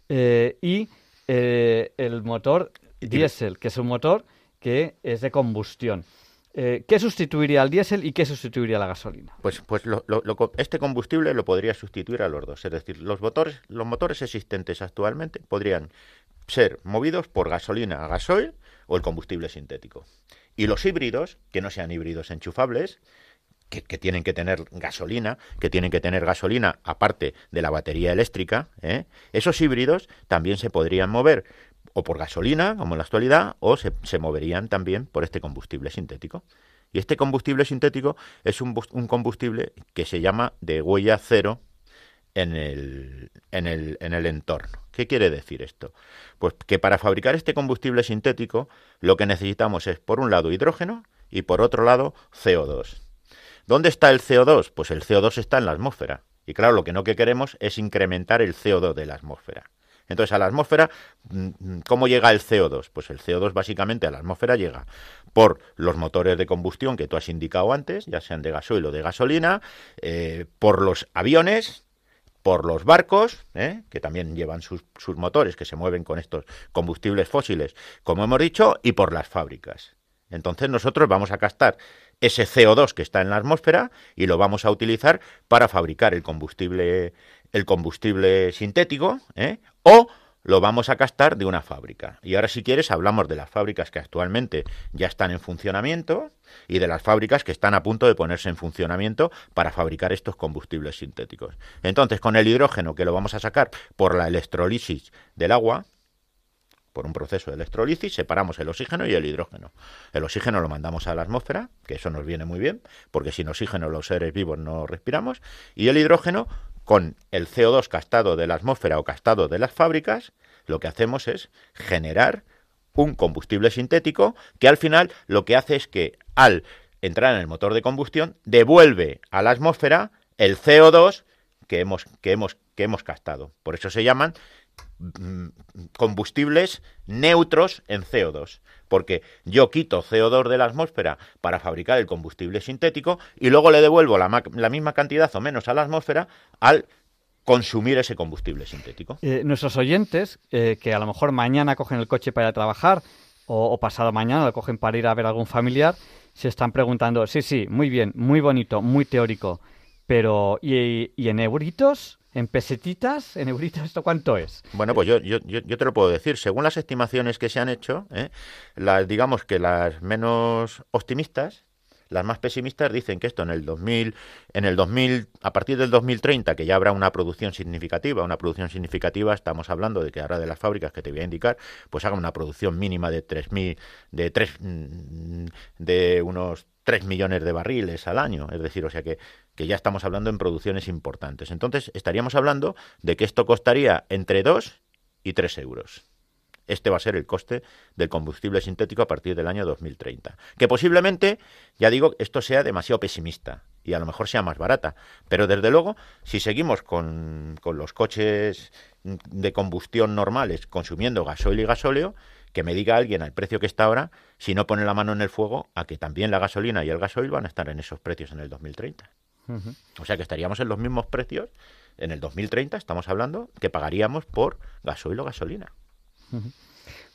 B: eh, y eh, el motor diésel, que es un motor que es de combustión. ¿Qué sustituiría al diésel y qué sustituiría a la gasolina?
C: Pues, pues lo, lo, lo, este combustible lo podría sustituir a los dos. Es decir, los motores, los motores existentes actualmente podrían ser movidos por gasolina, gasoil o el combustible sintético. Y los híbridos, que no sean híbridos enchufables, que, tienen que tener gasolina, que tienen que tener gasolina aparte de la batería eléctrica, ¿eh? esos híbridos también se podrían mover o por gasolina, como en la actualidad, o se, se moverían también por este combustible sintético. Y este combustible sintético es un, un combustible que se llama de huella cero en el, en, el, en el entorno. ¿Qué quiere decir esto? Pues que para fabricar este combustible sintético lo que necesitamos es, por un lado, hidrógeno y por otro lado, CO2. ¿Dónde está el CO2? Pues el CO2 está en la atmósfera. Y claro, lo que no que queremos es incrementar el CO2 de la atmósfera. Entonces, a la atmósfera, ¿cómo llega el CO2? Pues el CO2 básicamente a la atmósfera llega por los motores de combustión que tú has indicado antes, ya sean de gasoil o de gasolina, eh, por los aviones, por los barcos, ¿eh? que también llevan sus, sus, motores que se mueven con estos combustibles fósiles, como hemos dicho, y por las fábricas. Entonces nosotros vamos a gastar ese CO2 que está en la atmósfera y lo vamos a utilizar para fabricar el combustible, el combustible sintético, ¿eh? o lo vamos a gastar de una fábrica. Y ahora si quieres hablamos de las fábricas que actualmente ya están en funcionamiento y de las fábricas que están a punto de ponerse en funcionamiento para fabricar estos combustibles sintéticos. Entonces, con el hidrógeno que lo vamos a sacar por la electrolisis del agua, por un proceso de electrolisis, separamos el oxígeno y el hidrógeno. El oxígeno lo mandamos a la atmósfera, que eso nos viene muy bien, porque sin oxígeno los seres vivos no respiramos, y el hidrógeno con el CO2 castado de la atmósfera o castado de las fábricas, lo que hacemos es generar un combustible sintético que al final lo que hace es que al entrar en el motor de combustión devuelve a la atmósfera el CO2 que hemos, que hemos, que hemos castado. Por eso se llaman combustibles neutros en CO2, porque yo quito CO2 de la atmósfera para fabricar el combustible sintético y luego le devuelvo la, misma cantidad o menos a la atmósfera al consumir ese combustible sintético.
B: Eh, nuestros oyentes, eh, que a lo mejor mañana cogen el coche para ir a trabajar o, o, pasado mañana lo cogen para ir a ver a algún familiar, se están preguntando, sí, sí, muy bien, muy bonito, muy teórico, pero ¿y, y en euritos? ¿En pesetitas? ¿En euritos esto cuánto es?
C: Bueno, pues yo, yo, yo te lo puedo decir. Según las estimaciones que se han hecho, ¿eh? las, digamos que las menos optimistas, las más pesimistas dicen que esto en el 2000, en el 2000, a partir del 2030, que ya habrá una producción significativa, una producción significativa, estamos hablando de que ahora de las fábricas que te voy a indicar, pues hagan una producción mínima de 3.000, de 3, de unos 3 millones de barriles al año, es decir, o sea que, que ya estamos hablando en producciones importantes. Entonces, estaríamos hablando de que esto costaría entre 2 y 3 euros. Este va a ser el coste del combustible sintético a partir del año 2030. Que posiblemente, ya digo, esto sea demasiado pesimista y a lo mejor sea más barata. Pero desde luego, si seguimos con, con los coches de combustión normales consumiendo gasoil y gasóleo, que me diga alguien al precio que está ahora, si no pone la mano en el fuego, a que también la gasolina y el gasoil van a estar en esos precios en el 2030. Uh -huh. O sea que estaríamos en los mismos precios en el 2030, estamos hablando, que pagaríamos por gasoil o gasolina.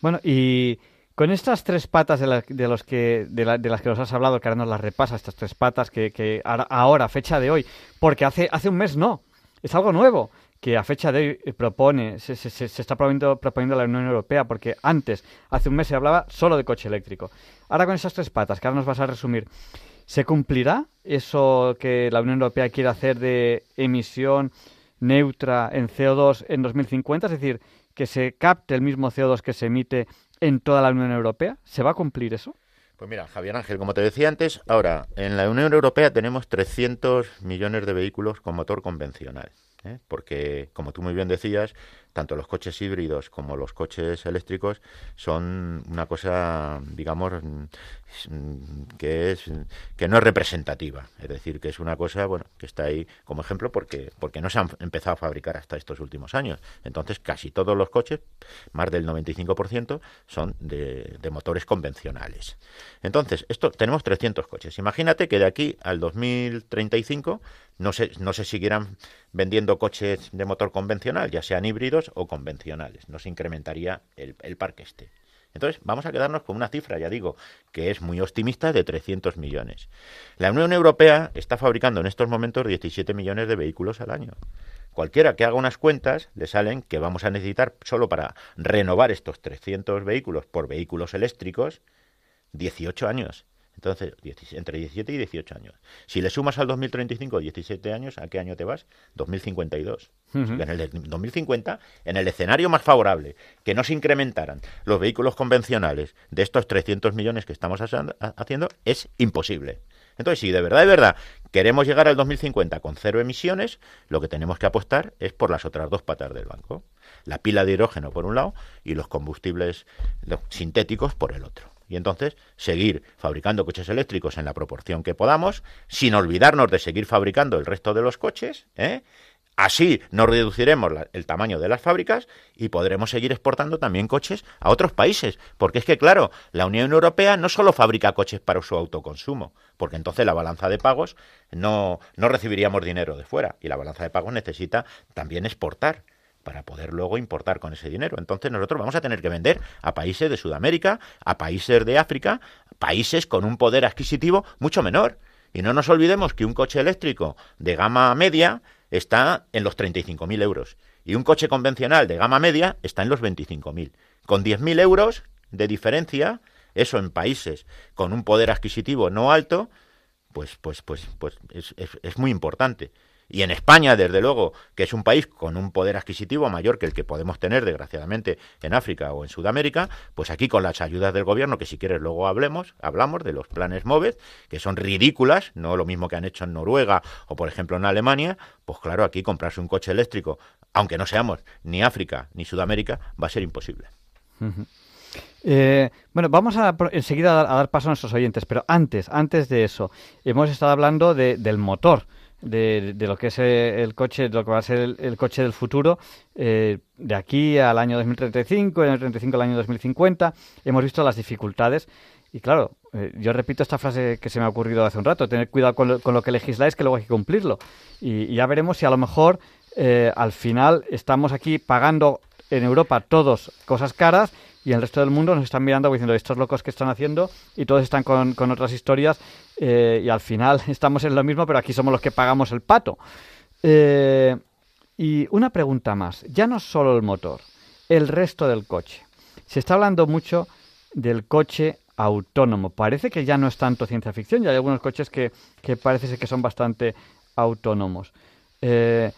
B: Bueno, y con estas tres patas de, de los que, de, la, de, las que nos has hablado, que ahora nos las repasa, estas tres patas que, que ahora, fecha de hoy, porque hace, hace un mes no, es algo nuevo que a fecha de hoy propone, se, se, se está proponiendo, proponiendo, la Unión Europea, porque antes, hace un mes se hablaba solo de coche eléctrico. Ahora con esas tres patas, que ahora nos vas a resumir, ¿se cumplirá eso que la Unión Europea quiere hacer de emisión neutra en CO2 en 2050? Es decir, que se capte el mismo CO2 que se emite en toda la Unión Europea. ¿Se va a cumplir eso?
C: Pues mira, Javier Ángel, como te decía antes, ahora en la Unión Europea tenemos 300 millones de vehículos con motor convencional. ¿eh? Porque, como tú muy bien decías, tanto los coches híbridos como los coches eléctricos son una cosa, digamos, mm, que es que no es representativa, es decir, que es una cosa, bueno, que está ahí como ejemplo porque porque no se han empezado a fabricar hasta estos últimos años. Entonces, casi todos los coches, más del 95%, son de, motores convencionales. Entonces, esto tenemos 300 coches. Imagínate que de aquí al 2035 no se, no se siguieran vendiendo coches de motor convencional, ya sean híbridos o convencionales. No se incrementaría el, el parque este. Entonces, vamos a quedarnos con una cifra, ya digo, que es muy optimista de 300 millones. La Unión Europea está fabricando en estos momentos 17 millones de vehículos al año. Cualquiera que haga unas cuentas le salen que vamos a necesitar solo para renovar estos 300 vehículos por vehículos eléctricos 18 años. Entonces, entre 17 y 18 años. Si le sumas al 2035 17 años, ¿a qué año te vas? 2052. Uh -huh. En el 2050, en el escenario más favorable, que no se incrementaran los vehículos convencionales de estos 300 millones que estamos haciendo, es imposible. Entonces, si de verdad, de verdad, queremos llegar al 2050 con cero emisiones, lo que tenemos que apostar es por las otras dos patas del banco. La pila de hidrógeno por un lado y los combustibles sintéticos por el otro y entonces seguir fabricando coches eléctricos en la proporción que podamos, sin olvidarnos de seguir fabricando el resto de los coches, ¿eh? Así nos reduciremos la, el tamaño de las fábricas y podremos seguir exportando también coches a otros países. Porque es que, claro, la Unión Europea no solo fabrica coches para su autoconsumo, porque entonces la balanza de pagos no, no recibiríamos dinero de fuera y la balanza de pagos necesita también exportar para poder luego importar con ese dinero. Entonces nosotros vamos a tener que vender a países de Sudamérica, a países de África, países con un poder adquisitivo mucho menor. Y no nos olvidemos que un coche eléctrico de gama media está en los 35.000 euros y un coche convencional de gama media está en los 25.000. Con 10.000 euros de diferencia, eso en países con un poder adquisitivo no alto, pues, pues, pues, pues es, muy importante. Y en España, desde luego, que es un país con un poder adquisitivo mayor que el que podemos tener, desgraciadamente, en África o en Sudamérica, pues aquí con las ayudas del gobierno, que si quieres luego hablemos, hablamos de los planes MOVED, que son ridículas, no lo mismo que han hecho en Noruega o, por ejemplo, en Alemania, pues claro, aquí comprarse un coche eléctrico, aunque no seamos ni África ni Sudamérica, va a ser imposible.
B: Eh, bueno, vamos a enseguida a dar, a dar, paso a nuestros oyentes, pero antes, antes de eso, hemos estado hablando de, del motor de, de, lo que es el coche, lo que va a ser el, coche del futuro, eh, de aquí al año 2035, del año 35 al año 2050, hemos visto las dificultades. Y claro, eh, yo repito esta frase que se me ha ocurrido hace un rato, tener cuidado con lo, con lo que legisláis, que luego hay que cumplirlo. Y, y ya veremos si a lo mejor eh, al final estamos aquí pagando en Europa todos cosas caras y el resto del mundo nos están mirando diciendo estos locos que están haciendo y todos están con, con otras historias eh, y al final estamos en lo mismo pero aquí somos los que pagamos el pato. Eh, y una pregunta más. Ya no solo el motor el resto del coche. Se está hablando mucho del coche autónomo. Parece que ya no es tanto ciencia ficción ya hay algunos coches que, que parece que son bastante autónomos. Eh,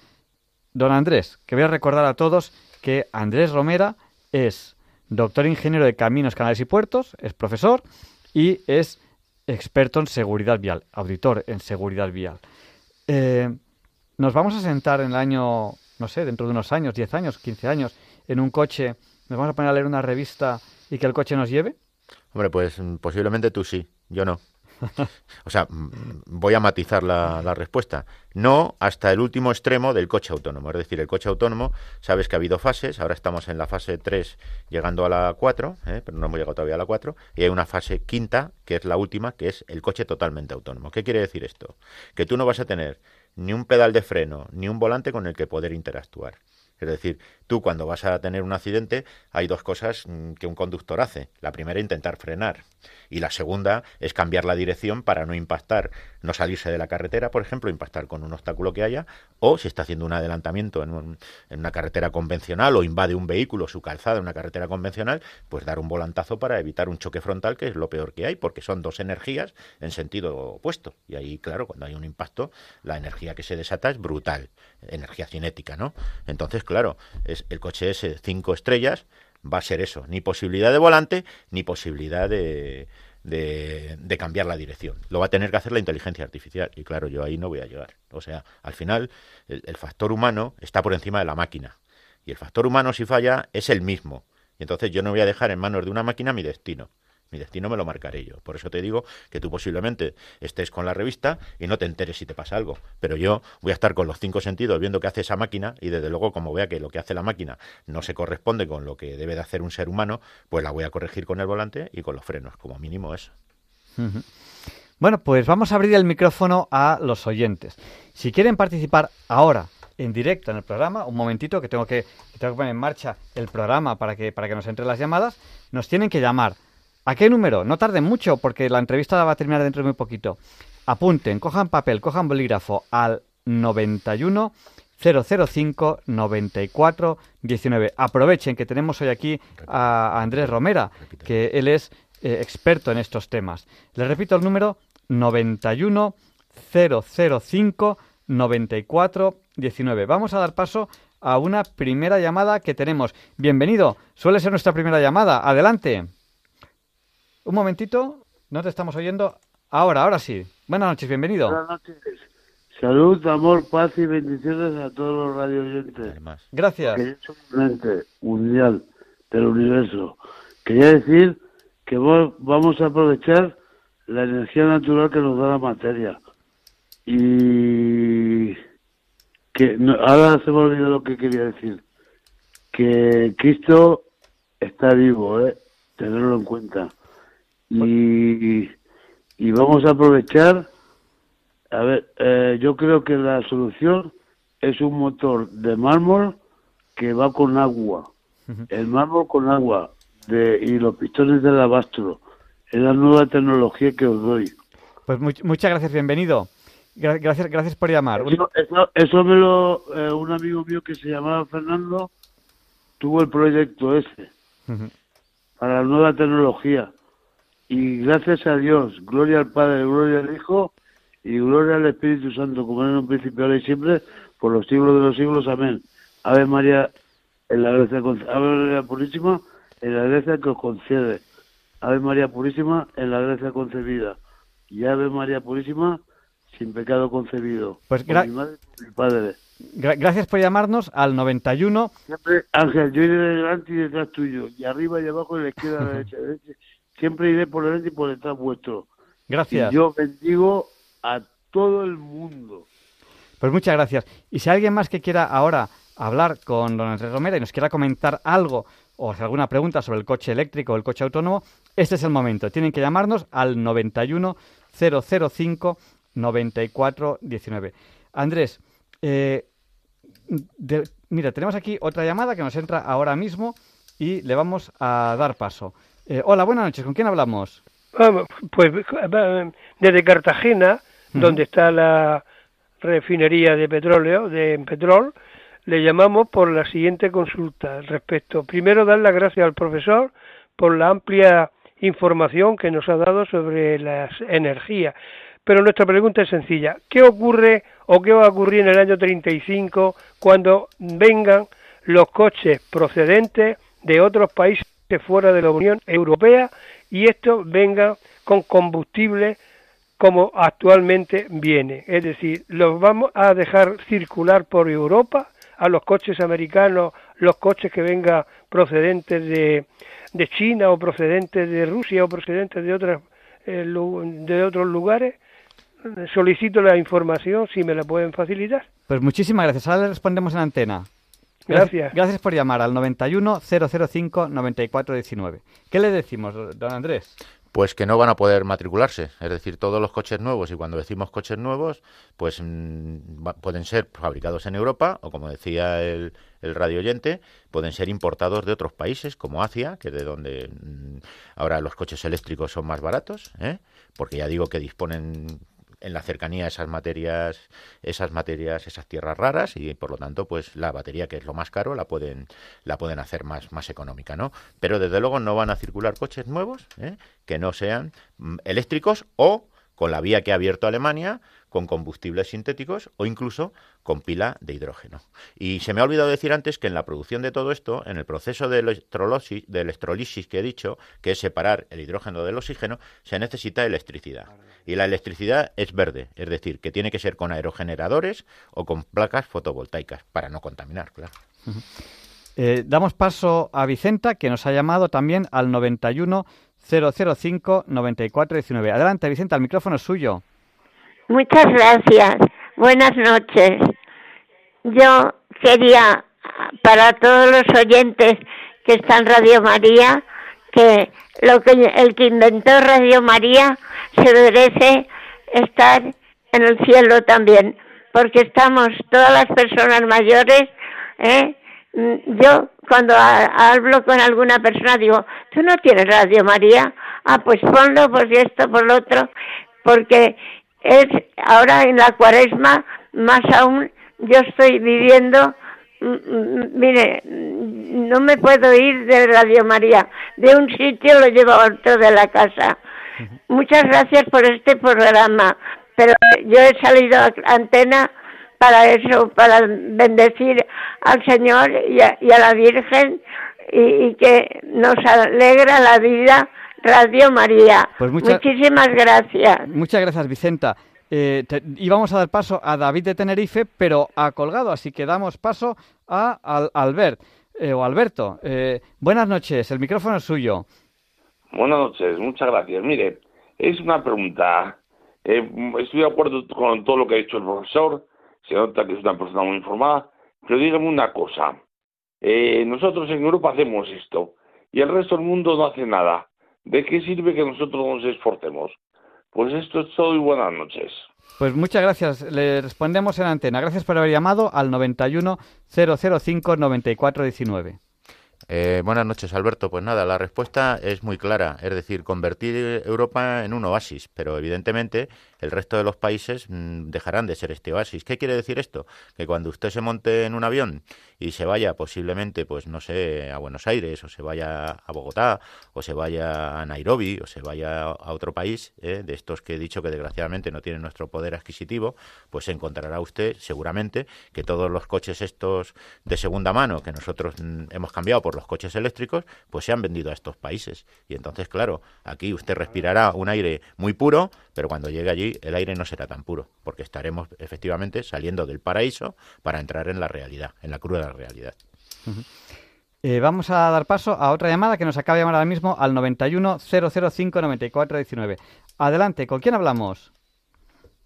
B: don Andrés que voy a recordar a todos que Andrés Romera es doctor ingeniero de caminos, canales y puertos, es profesor y es experto en seguridad vial, auditor en seguridad vial. Eh, nos vamos a sentar en el año, no sé, dentro de unos años, 10 años, 15 años, en un coche, nos vamos a poner a leer una revista y que el coche nos lleve.
C: Hombre, pues posiblemente tú sí, yo no. O sea, voy a matizar la, respuesta. No hasta el último extremo del coche autónomo. Es decir, el coche autónomo, sabes que ha habido fases, ahora estamos en la fase 3 llegando a la 4, ¿eh? pero no hemos llegado todavía a la 4, y hay una fase quinta, que es la última, que es el coche totalmente autónomo. ¿Qué quiere decir esto? Que tú no vas a tener ni un pedal de freno, ni un volante con el que poder interactuar. Es decir, tú cuando vas a tener un accidente hay dos cosas que un conductor hace. La primera, intentar frenar. Y la segunda es cambiar la dirección para no impactar, no salirse de la carretera, por ejemplo, impactar con un obstáculo que haya, o si está haciendo un adelantamiento en, un, en una carretera convencional o invade un vehículo, su calzada en una carretera convencional, pues dar un volantazo para evitar un choque frontal, que es lo peor que hay, porque son dos energías en sentido opuesto. Y ahí, claro, cuando hay un impacto, la energía que se desata es brutal, energía cinética, ¿no? Entonces, claro, el coche ese cinco estrellas va a ser eso, ni posibilidad de volante, ni posibilidad de, de, de cambiar la dirección. Lo va a tener que hacer la inteligencia artificial. Y claro, yo ahí no voy a llegar. O sea, al final, el, el factor humano está por encima de la máquina. Y el factor humano, si falla, es el mismo. Y entonces yo no voy a dejar en manos de una máquina mi destino. Mi destino me lo marcaré yo. Por eso te digo que tú posiblemente estés con la revista y no te enteres si te pasa algo. Pero yo voy a estar con los cinco sentidos viendo qué hace esa máquina y desde luego como vea que lo que hace la máquina no se corresponde con lo que debe de hacer un ser humano, pues la voy a corregir con el volante y con los frenos, como mínimo eso.
B: Bueno, pues vamos a abrir el micrófono a los oyentes. Si quieren participar ahora en directo en el programa, un momentito que tengo que, tengo que poner en marcha el programa para que, para que nos entren las llamadas, nos tienen que llamar. ¿A qué número? No tarden mucho porque la entrevista va a terminar dentro de muy poquito. Apunten, cojan papel, cojan bolígrafo al 91 005 94 19. Aprovechen que tenemos hoy aquí a Andrés Romera, que él es eh, experto en estos temas. Les repito el número 91 005 94 19. Vamos a dar paso a una primera llamada que tenemos. Bienvenido, suele ser nuestra primera llamada. Adelante. Un momentito, no te estamos oyendo. Ahora, ahora sí. Buenas noches, bienvenido.
G: Buenas noches. Salud, amor, paz y bendiciones a todos los radio oyentes.
C: Además,
B: Gracias.
G: Que es un ente mundial del universo. Quería decir que vamos a aprovechar la energía natural que nos da la materia. Y que no- ahora se me olvidó lo que quería decir. Que Cristo está vivo, ¿eh? Tenerlo en cuenta. Y, y vamos a aprovechar a ver, eh, yo creo que la solución es un motor de mármol que va con agua. El mármol con agua de, y los pistones del alabastro. Es la nueva tecnología que os doy.
B: Pues much- muchas gracias, bienvenido. Gra- gracias, gracias por llamar.
G: Eso, eso- eso me lo. eh, un amigo mío que se llamaba Fernando tuvo el proyecto ese para la nueva tecnología. Y gracias a Dios, gloria al Padre, gloria al Hijo y gloria al Espíritu Santo, como en un principio, ahora y siempre, por los siglos de los siglos. Amén. Ave María, en la gracia, Ave María Purísima, en la gracia que os concede. Ave María Purísima, en la gracia concebida. Y Ave María Purísima, sin pecado concebido.
B: Pues gra-
G: mi madre mi padre.
B: gra- gracias por llamarnos al 91.
G: Siempre, Ángel, yo iré delante y detrás tuyo, y arriba y abajo, y la izquierda y la derecha. Siempre iré por delante y por detrás vuestro.
B: Gracias.
G: Y yo bendigo a todo el mundo.
B: Pues muchas gracias. Y si hay alguien más que quiera ahora hablar con don Andrés Romera y nos quiera comentar algo o hacer alguna pregunta sobre el coche eléctrico o el coche autónomo, este es el momento. Tienen que llamarnos al 91 005 94 19. Andrés, eh, de- mira, tenemos aquí otra llamada que nos entra ahora mismo y le vamos a dar paso. Eh, hola, buenas noches. ¿Con quién hablamos?
H: Vamos, pues desde Cartagena, donde está la refinería de petróleo, de Petrol, le llamamos por la siguiente consulta al respecto. Primero, dar las gracias al profesor por la amplia información que nos ha dado sobre las energías. Pero nuestra pregunta es sencilla. ¿Qué ocurre o qué va a ocurrir en el año 35 cuando vengan los coches procedentes de otros países fuera de la Unión Europea y esto venga con combustible como actualmente viene? Es decir, los vamos a dejar circular por Europa a los coches americanos, los coches que vengan procedentes de, de China o procedentes de Rusia o procedentes de otras eh, de otros lugares. Solicito la información si me la pueden facilitar.
B: Pues muchísimas gracias. Ahora le respondemos en antena.
H: Gracias.
B: Gracias por llamar al 91 005 94 19. ¿Qué le decimos, don Andrés?
C: Pues que no van a poder matricularse, es decir, todos los coches nuevos, y cuando decimos coches nuevos, pues mm, pueden ser fabricados en Europa, o como decía el, el radio oyente, pueden ser importados de otros países, como Asia, que es de donde mm, ahora los coches eléctricos son más baratos, ¿eh? porque ya digo que disponen en la cercanía esas materias, esas materias, esas tierras raras y por lo tanto, pues la batería que es lo más caro la pueden, la pueden hacer más, más económica, ¿no? Pero desde luego no van a circular coches nuevos ¿eh? que no sean mm, eléctricos o con la vía que ha abierto Alemania, con combustibles sintéticos o incluso con pila de hidrógeno. Y se me ha olvidado decir antes que en la producción de todo esto, en el proceso de, electrolisis, que he dicho, que es separar el hidrógeno del oxígeno, se necesita electricidad. Y la electricidad es verde, es decir, que tiene que ser con aerogeneradores o con placas fotovoltaicas para no contaminar, claro.
B: Eh, damos paso a Vicenta, que nos ha llamado también al 91 005 9419. Adelante, Vicenta, el micrófono es suyo.
I: Muchas gracias. Buenas noches. Yo quería, para todos los oyentes que están Radio María, que lo que el que inventó Radio María se merece estar en el cielo también, porque estamos todas las personas mayores, ¿eh? Yo cuando hablo con alguna persona digo, ¿tú no tienes Radio María? Ah, pues ponlo, pues esto, por lo otro, porque es ahora en la cuaresma, más aún, yo estoy viviendo, mm, mm, mire, no me puedo ir de Radio María, de un sitio lo llevo a otro de la casa. Muchas gracias por este programa, pero yo he salido a antena para eso, para bendecir al Señor y a, la Virgen y, que nos alegra la vida Radio María.
B: Pues
I: Muchísimas gracias.
B: Muchas gracias, Vicenta. Eh, íbamos a dar paso a David de Tenerife, pero ha colgado, así que damos paso a, Albert eh, o Alberto. Eh, buenas noches, el micrófono es suyo.
J: Buenas noches, muchas gracias. Mire, es una pregunta. Eh, estoy de acuerdo con todo lo que ha dicho el profesor se nota que es una persona muy informada, pero dígame una cosa, eh, nosotros en Europa hacemos esto y el resto del mundo no hace nada. ¿De qué sirve que nosotros nos esforcemos? Pues esto es todo y buenas noches.
B: Pues muchas gracias. Le respondemos en antena. Gracias por haber llamado al 91 005 9419.
C: Eh, buenas noches, Alberto. Pues nada, la respuesta es muy clara, es decir, convertir Europa en un oasis, pero evidentemente el resto de los países mm, dejarán de ser este oasis. ¿Qué quiere decir esto? Que cuando usted se monte en un avión y se vaya posiblemente, pues no sé, a Buenos Aires, o se vaya a Bogotá, o se vaya a Nairobi, o se vaya a otro país, ¿eh? de estos que he dicho que desgraciadamente no tienen nuestro poder adquisitivo, pues encontrará usted seguramente que todos los coches estos de segunda mano que nosotros mm, hemos cambiado por los coches eléctricos, pues se han vendido a estos países. Y entonces, claro, aquí usted respirará un aire muy puro, pero cuando llegue allí el aire no será tan puro, porque estaremos efectivamente saliendo del paraíso para entrar en la realidad, en la cruda realidad.
B: Eh, vamos a dar paso a otra llamada que nos acaba de llamar ahora mismo al 91 005 94 19. Adelante, ¿con quién hablamos?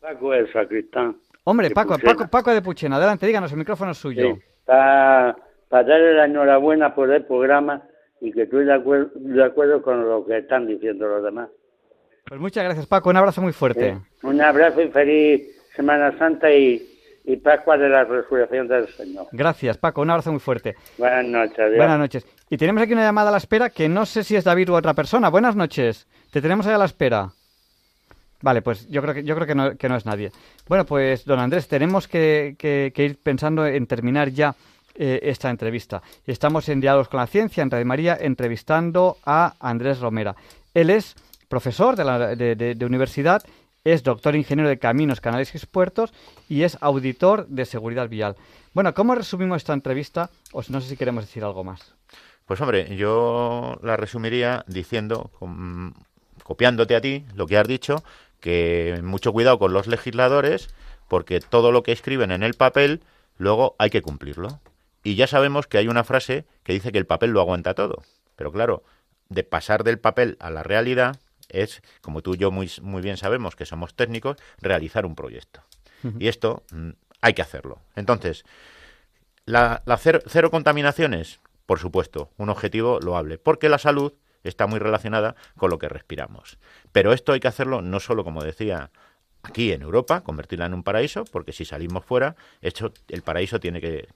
G: Paco el sacristán.
B: Hombre, Paco, Paco, Paco, de Puchena, adelante, díganos, el micrófono es suyo.
G: para, darle la enhorabuena por el programa y que estoy de acuerdo con lo que están diciendo los demás.
B: Pues muchas gracias, Paco. Un abrazo muy fuerte.
G: un abrazo y feliz Semana Santa y, Pascua de la Resurrección del Señor.
B: Gracias, Paco. Un abrazo muy fuerte.
G: Buenas noches.
B: Buenas noches. Y tenemos aquí una llamada a la espera que no sé si es David u otra persona. Buenas noches. Te tenemos ahí a la espera. Vale, pues yo creo que, yo creo que, no, que no es nadie. Bueno, pues don Andrés, tenemos que, ir pensando en terminar ya eh, esta entrevista. Estamos en Diálogos con la Ciencia, en Radio María, entrevistando a Andrés Romera. Él es profesor de, la, de, universidad, es doctor ingeniero de caminos, canales y puertos y es auditor de seguridad vial. Bueno, ¿cómo resumimos esta entrevista? O no sé si queremos decir algo más.
C: Pues hombre, yo la resumiría diciendo, copiándote a ti lo que has dicho, que mucho cuidado con los legisladores, porque todo lo que escriben en el papel, luego hay que cumplirlo. Y ya sabemos que hay una frase que dice que el papel lo aguanta todo. Pero claro, de pasar del papel a la realidad, es, como tú y yo muy, muy bien sabemos que somos técnicos, realizar un proyecto. Y esto mm, hay que hacerlo. Entonces, la, cero, contaminaciones, por supuesto, un objetivo loable, porque la salud está muy relacionada con lo que respiramos. Pero esto hay que hacerlo no solo, como decía aquí en Europa, convertirla en un paraíso, porque si salimos fuera, hecho, el paraíso tiene que,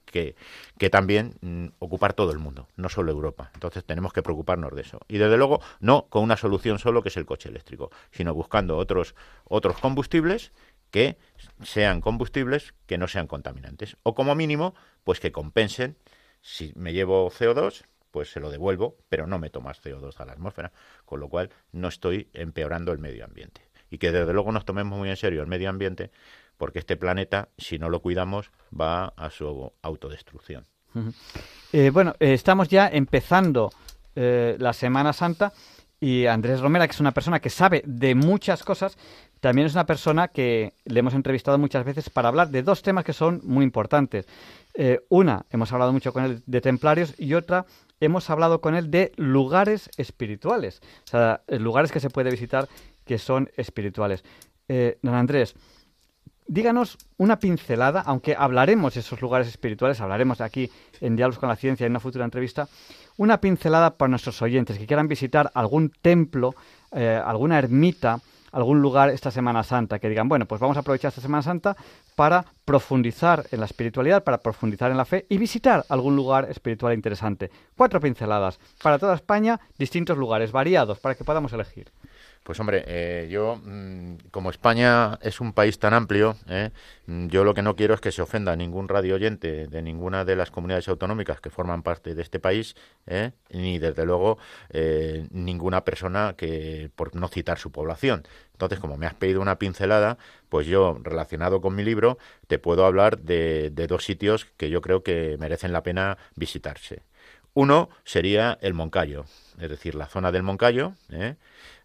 C: que, también mm, ocupar todo el mundo, no solo Europa. Entonces tenemos que preocuparnos de eso. Y desde luego, no con una solución solo que es el coche eléctrico, sino buscando otros, otros combustibles que sean combustibles que no sean contaminantes. O como mínimo, pues que compensen. Si me llevo CO2, pues se lo devuelvo, pero no meto más CO2 a la atmósfera, con lo cual no estoy empeorando el medio ambiente. Y que desde luego nos tomemos muy en serio el medio ambiente, porque este planeta, si no lo cuidamos, va a su autodestrucción.
B: Eh, bueno, eh, estamos ya empezando eh, la Semana Santa y Andrés Romera, que es una persona que sabe de muchas cosas, también es una persona que le hemos entrevistado muchas veces para hablar de dos temas que son muy importantes. una, hemos hablado mucho con él de templarios y otra, hemos hablado con él de lugares espirituales, o sea, lugares que se puede visitar que son espirituales. don Andrés, díganos una pincelada, aunque hablaremos de esos lugares espirituales, hablaremos aquí en Diálogos con la Ciencia en una futura entrevista, una pincelada para nuestros oyentes que quieran visitar algún templo, eh, alguna ermita, algún lugar esta Semana Santa, que digan, bueno, pues vamos a aprovechar esta Semana Santa para profundizar en la espiritualidad, para profundizar en la fe y visitar algún lugar espiritual interesante. Cuatro pinceladas para toda España, distintos lugares, variados, para que podamos elegir.
C: Pues hombre, eh, yo, mm, como España es un país tan amplio, eh, mm, yo lo que no quiero es que se ofenda a ningún radio oyente de ninguna de las comunidades autonómicas que forman parte de este país, eh, ni desde luego ninguna persona que, por no citar su población. Entonces, como me has pedido una pincelada, pues yo, relacionado con mi libro, te puedo hablar de dos sitios que yo creo que merecen la pena visitarse. Uno sería el Moncayo, es decir, la zona del Moncayo, ¿eh?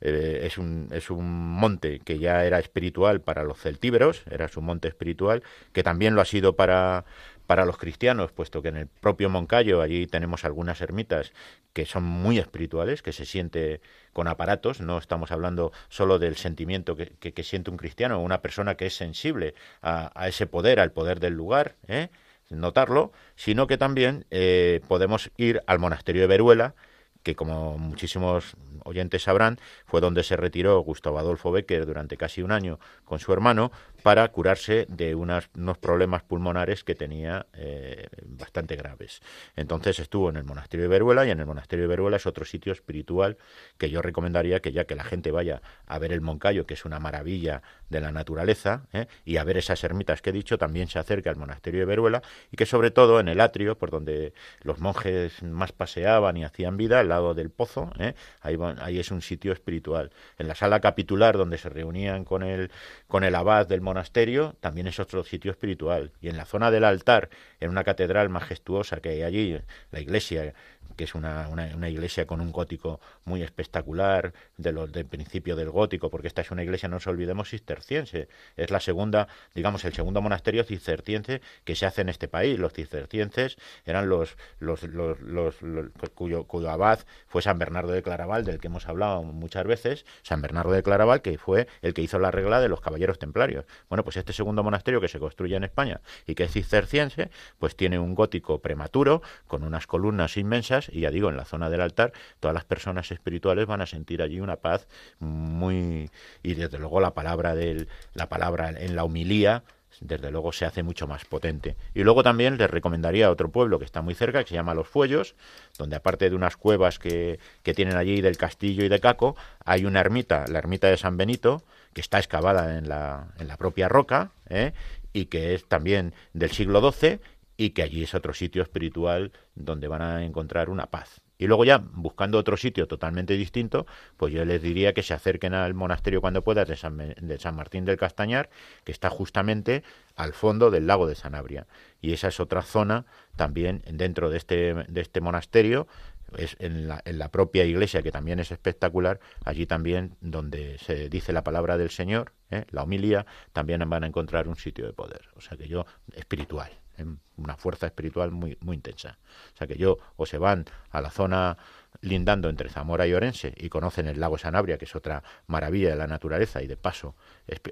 C: Eh, es, un, es un monte que ya era espiritual para los celtíberos, era su monte espiritual, que también lo ha sido para, para los cristianos, puesto que en el propio Moncayo allí tenemos algunas ermitas que son muy espirituales, que se siente con aparatos, no estamos hablando solo del sentimiento que, que, siente un cristiano, una persona que es sensible a, a ese poder, al poder del lugar, ¿eh? Notarlo, sino que también eh, podemos ir al monasterio de Veruela, que como muchísimos oyentes sabrán, fue donde se retiró Gustavo Adolfo Becker durante casi un año con su hermano para curarse de unos problemas pulmonares que tenía eh, bastante graves. Entonces estuvo en el monasterio de Veruela y en el monasterio de Veruela es otro sitio espiritual que yo recomendaría que ya que la gente vaya a ver el Moncayo, que es una maravilla de la naturaleza, ¿eh? y a ver esas ermitas que he dicho, también se acerque al monasterio de Veruela y que sobre todo en el atrio, por donde los monjes más paseaban y hacían vida, al lado del pozo, ¿eh? ahí, ahí es un sitio espiritual. En la sala capitular donde se reunían con el, con el abad del monasterio, también es otro sitio espiritual. Y en la zona del altar, en una catedral majestuosa que hay allí, la iglesia que es una, una, iglesia con un gótico muy espectacular, de los del principio del gótico, porque esta es una iglesia, no nos olvidemos, cisterciense. Es la segunda, digamos, el segundo monasterio cisterciense que se hace en este país. Los cistercienses eran los, los, los, los, cuyo, cuyo abad fue San Bernardo de Claraval, del que hemos hablado muchas veces, San Bernardo de Claraval, que fue el que hizo la regla de los caballeros templarios. Bueno, pues este segundo monasterio que se construye en España y que es cisterciense, pues tiene un gótico prematuro, con unas columnas inmensas y ya digo, en la zona del altar, todas las personas espirituales van a sentir allí una paz muy y desde luego la palabra del la palabra en la humilía desde luego se hace mucho más potente. Y luego también les recomendaría otro pueblo que está muy cerca, que se llama Los Fuellos, donde aparte de unas cuevas que, que tienen allí del castillo y de Caco, hay una ermita, la ermita de San Benito, que está excavada en la, en la propia roca, ¿eh? y que es también del siglo XII y que allí es otro sitio espiritual donde van a encontrar una paz. Y luego ya, buscando otro sitio totalmente distinto, pues yo les diría que se acerquen al monasterio cuando puedan de San, de San Martín del Castañar, que está justamente al fondo del lago de Sanabria. Y esa es otra zona también dentro de este, de este monasterio, es en la, en la propia iglesia, que también es espectacular, allí también donde se dice la palabra del Señor, ¿eh? la homilía, también van a encontrar un sitio de poder. O sea que yo, espiritual una fuerza espiritual muy, muy intensa. O sea que yo, o se van a la zona lindando entre Zamora y Orense y conocen el lago Sanabria, que es otra maravilla de la naturaleza y de paso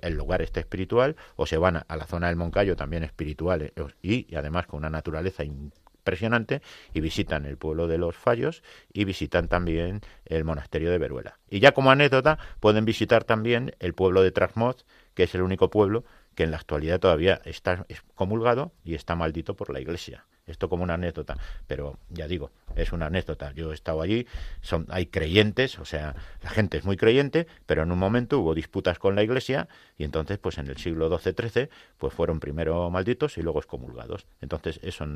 C: el lugar está espiritual, o se van a la zona del Moncayo, también espiritual eh, y, además con una naturaleza impresionante, y visitan el pueblo de los Fallos y visitan también el monasterio de Veruela. Y ya como anécdota, pueden visitar también el pueblo de Trasmoz, que es el único pueblo que en la actualidad todavía está comulgado y está maldito por la Iglesia. esto como una anécdota, pero ya digo, es una anécdota. Yo he estado allí, son, hay creyentes, o sea, la gente es muy creyente, pero en un momento hubo disputas con la Iglesia y entonces, pues en el siglo XII-XIII, pues fueron primero malditos y luego excomulgados. Entonces, eso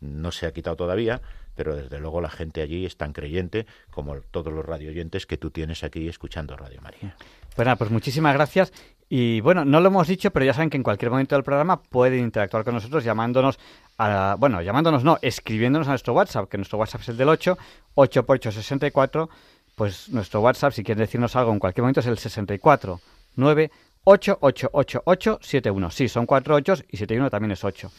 C: no se ha quitado todavía, pero desde luego la gente allí es tan creyente como todos los radioyentes que tú tienes aquí escuchando Radio María.
B: Bueno, pues muchísimas gracias. Y bueno, no lo hemos dicho, pero ya saben que en cualquier momento del programa pueden interactuar con nosotros llamándonos a, bueno, llamándonos no, escribiéndonos a nuestro WhatsApp, que nuestro WhatsApp es el del 8, 8 por 8 64, pues nuestro WhatsApp, si quieren decirnos algo en cualquier momento, es el 64 9 8 8 8 8 7 1. Sí, son 4 8 y 7 1 también es 8.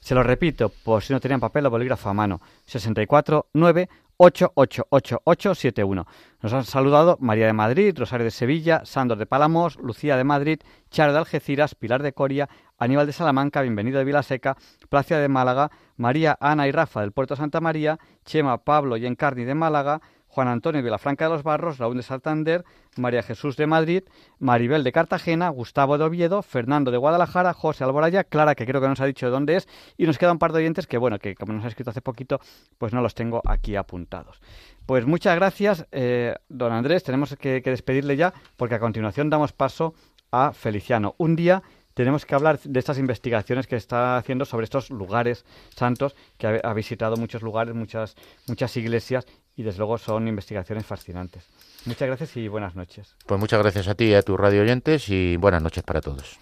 B: Se lo repito, por si no tenían papel o bolígrafo a mano. 64 9 888871. Nos han saludado María de Madrid, Rosario de Sevilla, Sandor de Palamos, Lucía de Madrid, Charo de Algeciras, Pilar de Coria, Aníbal de Salamanca, Bienvenido de Vilaseca, Placia de Málaga, María, Ana y Rafa del Puerto Santa María, Chema, Pablo y Encarni de Málaga, Juan Antonio Vilafranca de los Barros, Raúl de Santander, María Jesús de Madrid, Maribel de Cartagena, Gustavo de Oviedo, Fernando de Guadalajara, José Alboraya, Clara, que creo que nos ha dicho de dónde es, y nos queda un par de oyentes que, bueno, que como nos ha escrito hace poquito, pues no los tengo aquí apuntados. Pues muchas gracias, eh, don Andrés, tenemos que, que despedirle ya, porque a continuación damos paso a Feliciano. Un día tenemos que hablar de estas investigaciones que está haciendo sobre estos lugares santos, que ha, visitado muchos lugares, muchas, muchas iglesias y desde luego son investigaciones fascinantes. Muchas gracias y buenas noches.
C: Pues muchas gracias a ti y a tus radio oyentes y buenas noches para todos.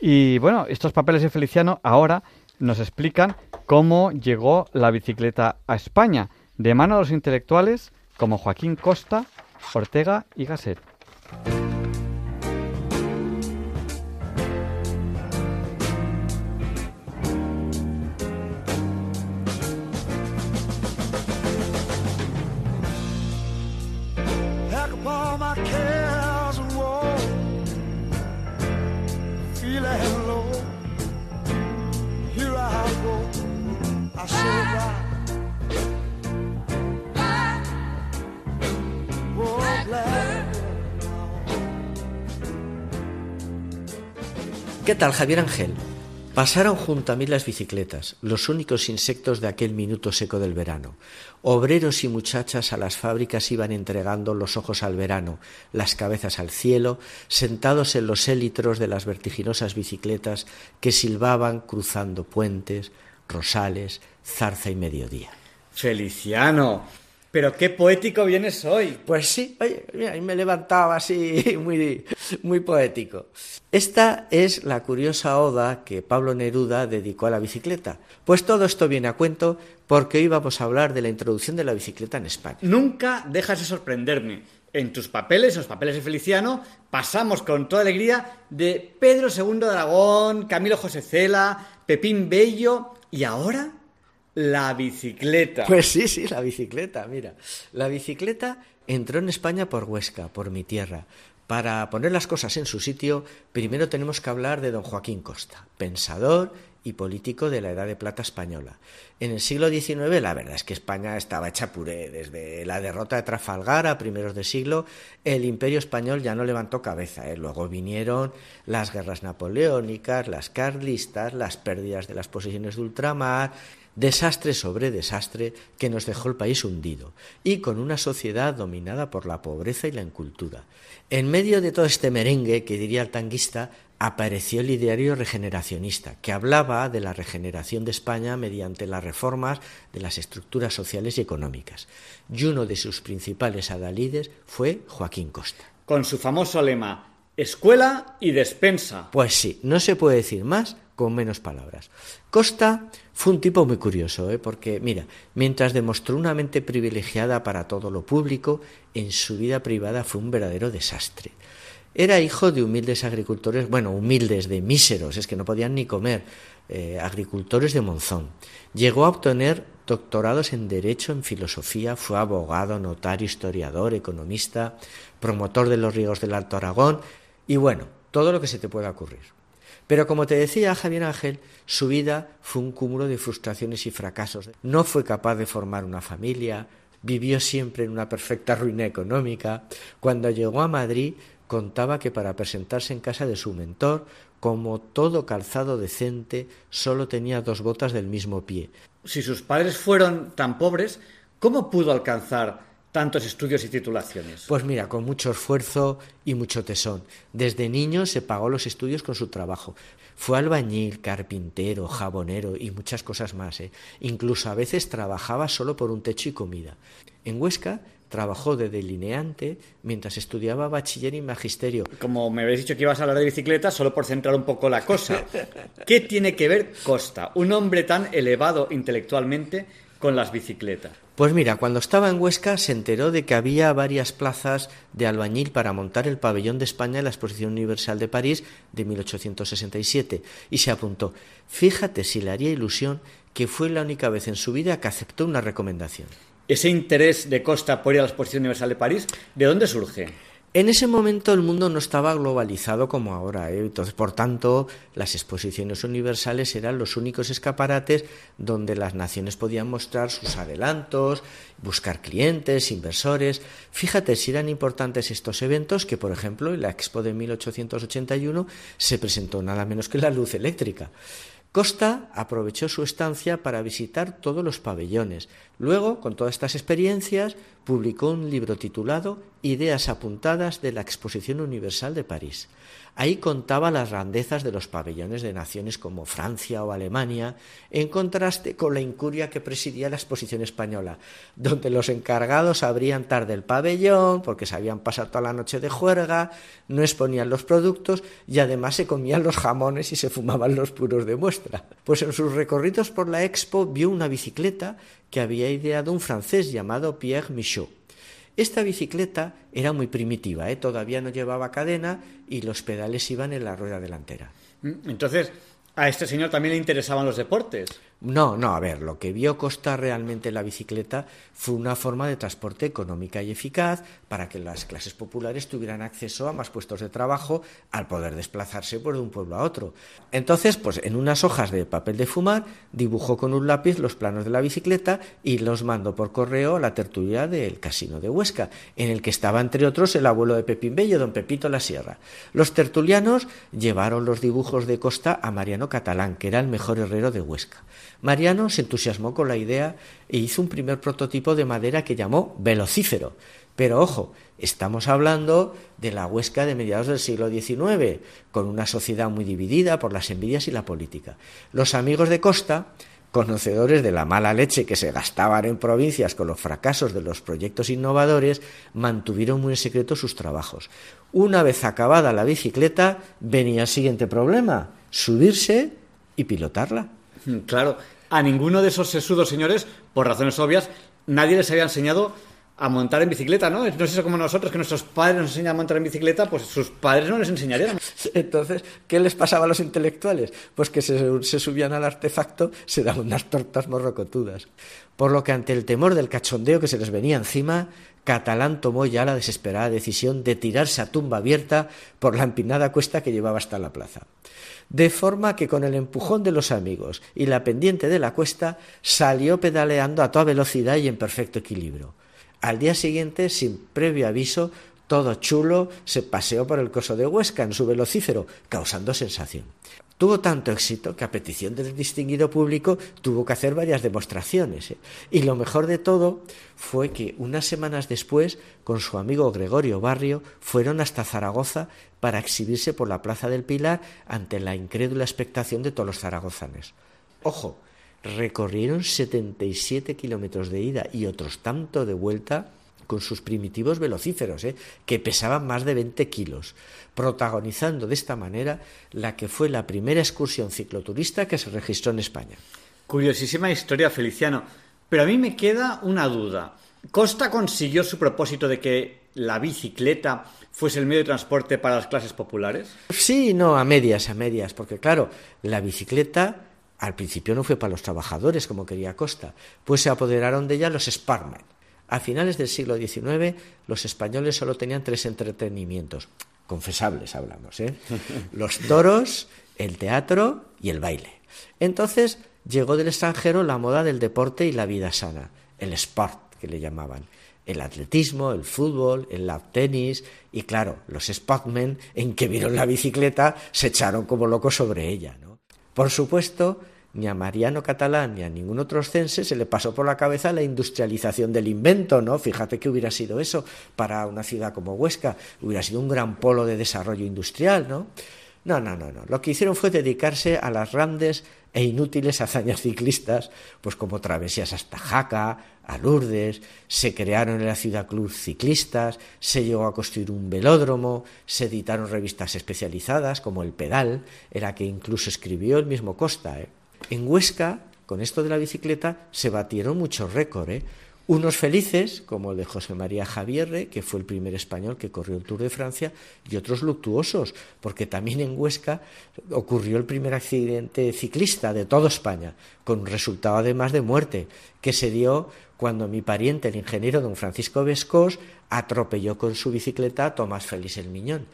B: Y bueno, estos papeles de Feliciano ahora nos explican cómo llegó la bicicleta a España, de mano de los intelectuales como Joaquín Costa, Ortega y Gasset.
K: ¿Qué tal, Javier Ángel? Pasaron junto a mí las bicicletas, los únicos insectos de aquel minuto seco del verano. Obreros y muchachas a las fábricas iban entregando los ojos al verano, las cabezas al cielo, sentados en los élitros de las vertiginosas bicicletas que silbaban cruzando puentes, rosales, zarza y mediodía.
B: Feliciano, pero qué poético vienes hoy.
K: Pues sí, oye, mira, me levantaba así muy, muy poético. Esta es la curiosa oda que Pablo Neruda dedicó a la bicicleta. Pues todo esto viene a cuento porque hoy vamos a hablar de la introducción de la bicicleta en España.
B: Nunca dejas de sorprenderme. En tus papeles, en los papeles de Feliciano, pasamos con toda alegría de Pedro II de Aragón, Camilo José Cela, Pepín Bello y ahora la bicicleta.
K: Pues sí, sí, la bicicleta, mira. La bicicleta entró en España por Huesca, por mi tierra. Para poner las cosas en su sitio, primero tenemos que hablar de don Joaquín Costa, pensador y político de la Edad de Plata española. En el siglo XIX la verdad es que España estaba hecha puré. Desde la derrota de Trafalgar a primeros de siglo, el imperio español ya no levantó cabeza. ¿eh? Luego vinieron las guerras napoleónicas, las carlistas, las pérdidas de las posiciones de ultramar desastre sobre desastre que nos dejó el país hundido y con una sociedad dominada por la pobreza y la incultura. En medio de todo este merengue, que diría el tanguista, apareció el ideario regeneracionista, que hablaba de la regeneración de España mediante las reformas de las estructuras sociales y económicas. Y uno de sus principales adalides fue Joaquín Costa.
B: Con su famoso lema, escuela y despensa.
K: Pues sí, no se puede decir más con menos palabras. Costa fue un tipo muy curioso, ¿eh? porque, mira, mientras demostró una mente privilegiada para todo lo público, en su vida privada fue un verdadero desastre. Era hijo de humildes agricultores, bueno, humildes, de míseros, es que no podían ni comer, eh, agricultores de Monzón. Llegó a obtener doctorados en Derecho, en Filosofía, fue abogado, notario, historiador, economista, promotor de los ríos del Alto Aragón y bueno, todo lo que se te pueda ocurrir. Pero como te decía Javier Ángel, su vida fue un cúmulo de frustraciones y fracasos. No fue capaz de formar una familia, vivió siempre en una perfecta ruina económica. Cuando llegó a Madrid, contaba que para presentarse en casa de su mentor, como todo calzado decente, solo tenía dos botas del mismo pie.
B: Si sus padres fueron tan pobres, ¿cómo pudo alcanzar tantos estudios y titulaciones?
K: Pues mira, con mucho esfuerzo y mucho tesón. Desde niño se pagó los estudios con su trabajo. Fue albañil, carpintero, jabonero y muchas cosas más. ¿eh? Incluso a veces trabajaba solo por un techo y comida. En Huesca trabajó de delineante mientras estudiaba bachiller y magisterio.
B: Como me habéis dicho que ibas a hablar de bicicleta, solo por centrar un poco la cosa. ¿Qué tiene que ver Costa, un hombre tan elevado intelectualmente, con las bicicletas?
K: Pues mira, cuando estaba en Huesca se enteró de que había varias plazas de albañil para montar el pabellón de España en la Exposición Universal de París de 1867 y se apuntó. Fíjate si le haría ilusión que fue la única vez en su vida que aceptó una recomendación.
B: Ese interés de Costa por ir a la Exposición Universal de París, ¿de dónde surge?
K: En ese momento el mundo no estaba globalizado como ahora, ¿eh? entonces por tanto las exposiciones universales eran los únicos escaparates donde las naciones podían mostrar sus adelantos, buscar clientes, inversores. Fíjate si eran importantes estos eventos que, por ejemplo, en la Expo de 1881 se presentó nada menos que la luz eléctrica. Costa aprovechó su estancia para visitar todos los pabellones. Luego, con todas estas experiencias, publicó un libro titulado Ideas apuntadas de la Exposición Universal de París. Ahí contaba las grandezas de los pabellones de naciones como Francia o Alemania, en contraste con la incuria que presidía la exposición española, donde los encargados abrían tarde el pabellón porque se habían pasado toda la noche de juerga, no exponían los productos y además se comían los jamones y se fumaban los puros de muestra. Pues en sus recorridos por la expo vio una bicicleta que había ideado un francés llamado Pierre Michaud. Esta bicicleta era muy primitiva, ¿eh? todavía no llevaba cadena y los pedales iban en la rueda delantera.
B: Entonces, a este señor también le interesaban los deportes.
K: No, no, a ver, lo que vio Costa realmente la bicicleta fue una forma de transporte económica y eficaz para que las clases populares tuvieran acceso a más puestos de trabajo al poder desplazarse por de un pueblo a otro. Entonces, pues en unas hojas de papel de fumar dibujó con un lápiz los planos de la bicicleta y los mandó por correo a la tertulia del Casino de Huesca, en el que estaba entre otros el abuelo de Pepín Bello, don Pepito La Sierra. Los tertulianos llevaron los dibujos de Costa a Mariano Catalán, que era el mejor herrero de Huesca. Mariano se entusiasmó con la idea e hizo un primer prototipo de madera que llamó velocífero. Pero ojo, estamos hablando de la Huesca de mediados del siglo XIX, con una sociedad muy dividida por las envidias y la política. Los amigos de Costa, conocedores de la mala leche que se gastaban en provincias con los fracasos de los proyectos innovadores, mantuvieron muy en secreto sus trabajos. Una vez acabada la bicicleta, venía el siguiente problema, subirse y pilotarla.
B: Claro, a ninguno de esos sesudos señores, por razones obvias, nadie les había enseñado a montar en bicicleta, ¿no? No es eso como nosotros, que nuestros padres nos enseñan a montar en bicicleta, pues sus padres no les enseñarían.
K: Entonces, ¿qué les pasaba a los intelectuales? Pues que se, se subían al artefacto, se daban unas tortas morrocotudas. Por lo que ante el temor del cachondeo que se les venía encima, Catalán tomó ya la desesperada decisión de tirarse a tumba abierta por la empinada cuesta que llevaba hasta la plaza de forma que con el empujón de los amigos y la pendiente de la cuesta salió pedaleando a toda velocidad y en perfecto equilibrio. Al día siguiente, sin previo aviso, todo chulo, se paseó por el coso de Huesca en su velocífero, causando sensación. Tuvo tanto éxito que a petición del distinguido público tuvo que hacer varias demostraciones. ¿eh? Y lo mejor de todo fue que unas semanas después, con su amigo Gregorio Barrio, fueron hasta Zaragoza para exhibirse por la Plaza del Pilar ante la incrédula expectación de todos los zaragozanes. Ojo, recorrieron 77 kilómetros de ida y otros tanto de vuelta con sus primitivos velocíferos, ¿eh? que pesaban más de 20 kilos, protagonizando de esta manera la que fue la primera excursión cicloturista que se registró en España.
B: Curiosísima historia, Feliciano. Pero a mí me queda una duda. ¿Costa consiguió su propósito de que la bicicleta fuese el medio de transporte para las clases populares?
K: Sí, no, a medias, a medias, porque claro, la bicicleta al principio no fue para los trabajadores como quería Costa, pues se apoderaron de ella los Sparman, a finales del siglo XIX, los españoles solo tenían tres entretenimientos, confesables hablamos, ¿eh? los toros, el teatro y el baile. Entonces llegó del extranjero la moda del deporte y la vida sana, el sport que le llamaban. el atletismo, el fútbol, el lap tenis y claro, los spotmen en que vieron la bicicleta se echaron como locos sobre ella. ¿no? Por supuesto, ni a Mariano Catalán ni a ningún otro oscense se le pasó por la cabeza la industrialización del invento, ¿no? Fíjate que hubiera sido eso para una ciudad como Huesca, hubiera sido un gran polo de desarrollo industrial, ¿no? No, no, no, no. Lo que hicieron fue dedicarse a las grandes e inútiles hazañas ciclistas, pues como travesías hasta Jaca, a Lourdes, se crearon en la ciudad club ciclistas, se llegó a construir un velódromo, se editaron revistas especializadas como El Pedal, era que incluso escribió el mismo Costa. ¿eh? En Huesca, con esto de la bicicleta, se batieron muchos récords. ¿eh? Unos felices, como el de José María Javierre, que fue el primer español que corrió el Tour de Francia, y otros luctuosos, porque también en Huesca ocurrió el primer accidente ciclista de toda España, con resultado además de muerte, que se dio cuando mi pariente, el ingeniero don Francisco Vescos, atropelló con su bicicleta a Tomás Félix el Miñón.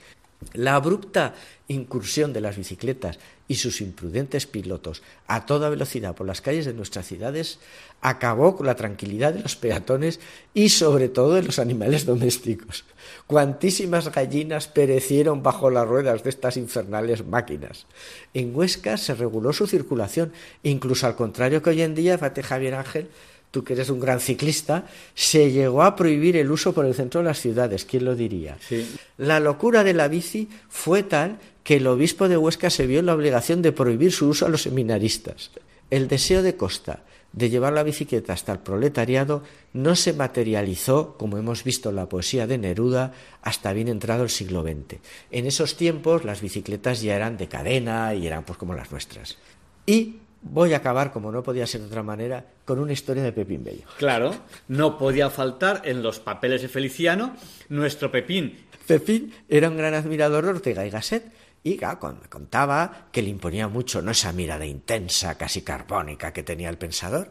K: La abrupta incursión de las bicicletas y sus imprudentes pilotos a toda velocidad por las calles de nuestras ciudades acabó con la tranquilidad de los peatones y sobre todo de los animales domésticos. Cuantísimas gallinas perecieron bajo las ruedas de estas infernales máquinas. En Huesca se reguló su circulación, incluso al contrario que hoy en día, fate Javier Ángel, tú que eres un gran ciclista, se llegó a prohibir el uso por el centro de las ciudades. ¿Quién lo diría?
B: Sí.
K: La locura de la bici fue tal que el obispo de Huesca se vio en la obligación de prohibir su uso a los seminaristas. El deseo de Costa de llevar la bicicleta hasta el proletariado no se materializó, como hemos visto en la poesía de Neruda, hasta bien entrado el siglo XX. En esos tiempos las bicicletas ya eran de cadena y eran pues como las nuestras. Y voy a acabar, como no podía ser de otra manera, con una historia de Pepín Bello.
B: Claro, no podía faltar en los papeles de Feliciano nuestro Pepín.
K: Pepín era un gran admirador de Ortega y Gasset y claro, me contaba que le imponía mucho no esa mirada intensa, casi carbónica que tenía el pensador,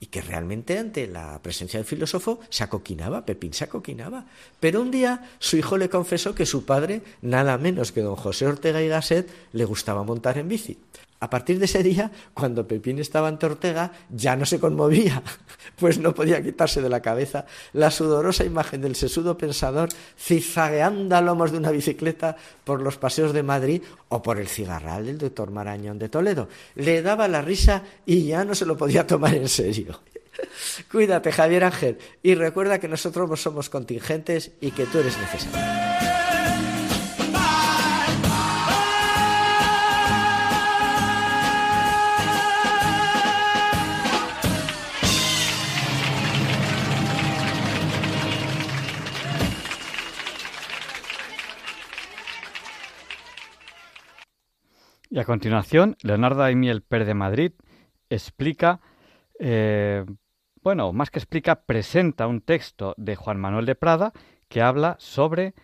K: y que realmente ante la presencia del filósofo se acoquinaba, Pepín se acoquinaba. Pero un día su hijo le confesó que su padre, nada menos que don José Ortega y Gasset, le gustaba montar en bici. A partir de ese día, cuando Pepín estaba ante Ortega, ya no se conmovía, pues no podía quitarse de la cabeza la sudorosa imagen del sesudo pensador zigzagueando a lomos de una bicicleta por los paseos de Madrid o por el cigarral del doctor Marañón de Toledo. Le daba la risa y ya no se lo podía tomar en serio. Cuídate, Javier Ángel, y recuerda que nosotros somos contingentes y que tú eres necesario.
B: Y a continuación, Leonardo Daimiel Pérez de Madrid explica, eh, bueno, más que explica, presenta un texto de Juan Manuel de Prada que habla sobre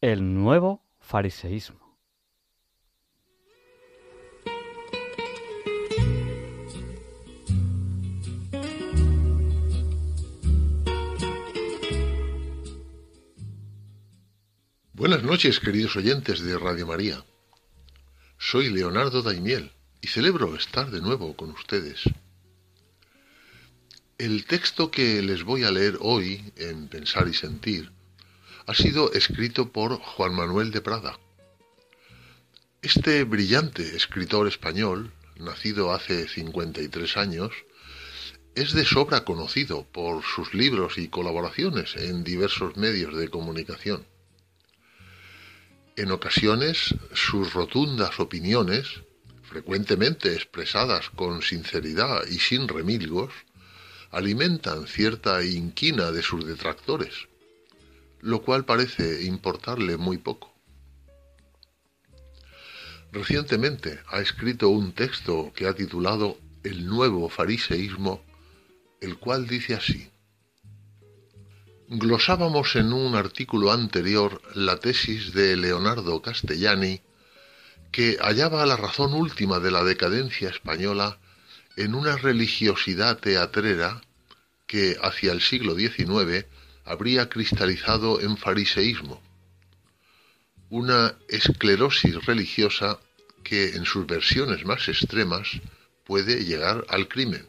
B: el nuevo fariseísmo.
L: Buenas noches, queridos oyentes de Radio María. Soy Leonardo Daimiel y celebro estar de nuevo con ustedes. El texto que les voy a leer hoy en Pensar y Sentir ha sido escrito por Juan Manuel de Prada. Este brillante escritor español, nacido hace 53 años, es de sobra conocido por sus libros y colaboraciones en diversos medios de comunicación. En ocasiones, sus rotundas opiniones, frecuentemente expresadas con sinceridad y sin remilgos, alimentan cierta inquina de sus detractores, lo cual parece importarle muy poco. Recientemente ha escrito un texto que ha titulado El nuevo fariseísmo, el cual dice así. Glosábamos en un artículo anterior la tesis de Leonardo Castellani que hallaba la razón última de la decadencia española en una religiosidad teatrera que hacia el siglo XIX habría cristalizado en fariseísmo, una esclerosis religiosa que en sus versiones más extremas puede llegar al crimen.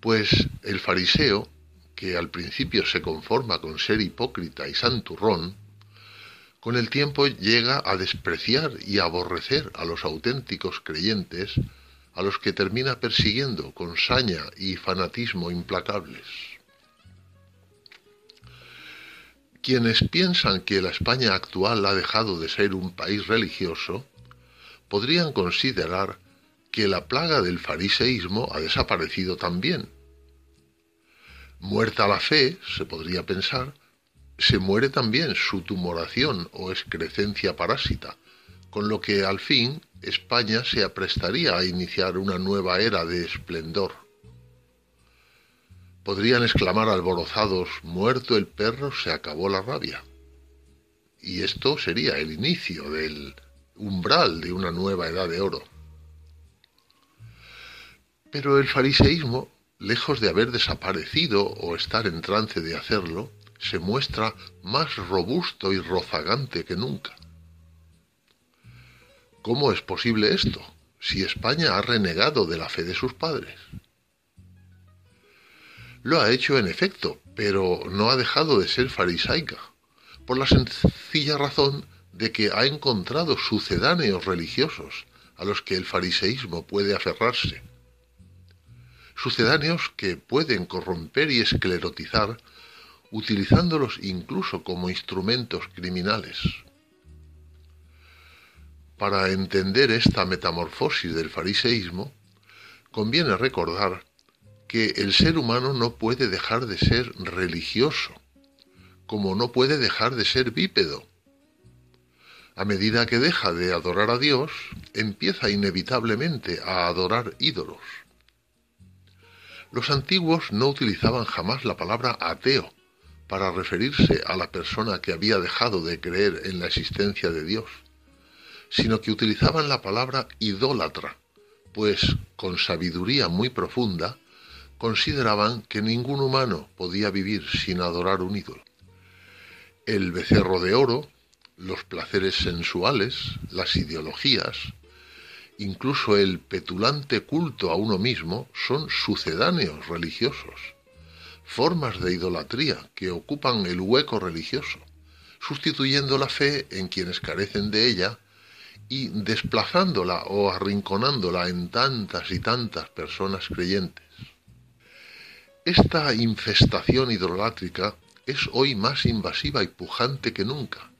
L: Pues el fariseo que al principio se conforma con ser hipócrita y santurrón, con el tiempo llega a despreciar y aborrecer a los auténticos creyentes, a los que termina persiguiendo con saña y fanatismo implacables. Quienes piensan que la España actual ha dejado de ser un país religioso, podrían considerar que la plaga del fariseísmo ha desaparecido también. Muerta la fe, se podría pensar, se muere también su tumoración o excrecencia parásita, con lo que al fin España se aprestaría a iniciar una nueva era de esplendor. Podrían exclamar alborozados, muerto el perro, se acabó la rabia. Y esto sería el inicio del umbral de una nueva edad de oro. Pero el fariseísmo, lejos de haber desaparecido o estar en trance de hacerlo, se muestra más robusto y rozagante que nunca. ¿Cómo es posible esto, si España ha renegado de la fe de sus padres? Lo ha hecho en efecto, pero no ha dejado de ser farisaica, por la sencilla razón de que ha encontrado sucedáneos religiosos a los que el fariseísmo puede aferrarse. Sucedáneos que pueden corromper y esclerotizar, utilizándolos incluso como instrumentos criminales. Para entender esta metamorfosis del fariseísmo, conviene recordar que el ser humano no puede dejar de ser religioso, como no puede dejar de ser bípedo. A medida que deja de adorar a Dios, empieza inevitablemente a adorar ídolos. Los antiguos no utilizaban jamás la palabra ateo para referirse a la persona que había dejado de creer en la existencia de Dios, sino que utilizaban la palabra idólatra, pues con sabiduría muy profunda consideraban que ningún humano podía vivir sin adorar un ídolo. El becerro de oro, los placeres sensuales, las ideologías, incluso el petulante culto a uno mismo son sucedáneos religiosos, formas de idolatría que ocupan el hueco religioso, sustituyendo la fe en quienes carecen de ella y desplazándola o arrinconándola en tantas y tantas personas creyentes. Esta infestación idolátrica es hoy más invasiva y pujante que nunca,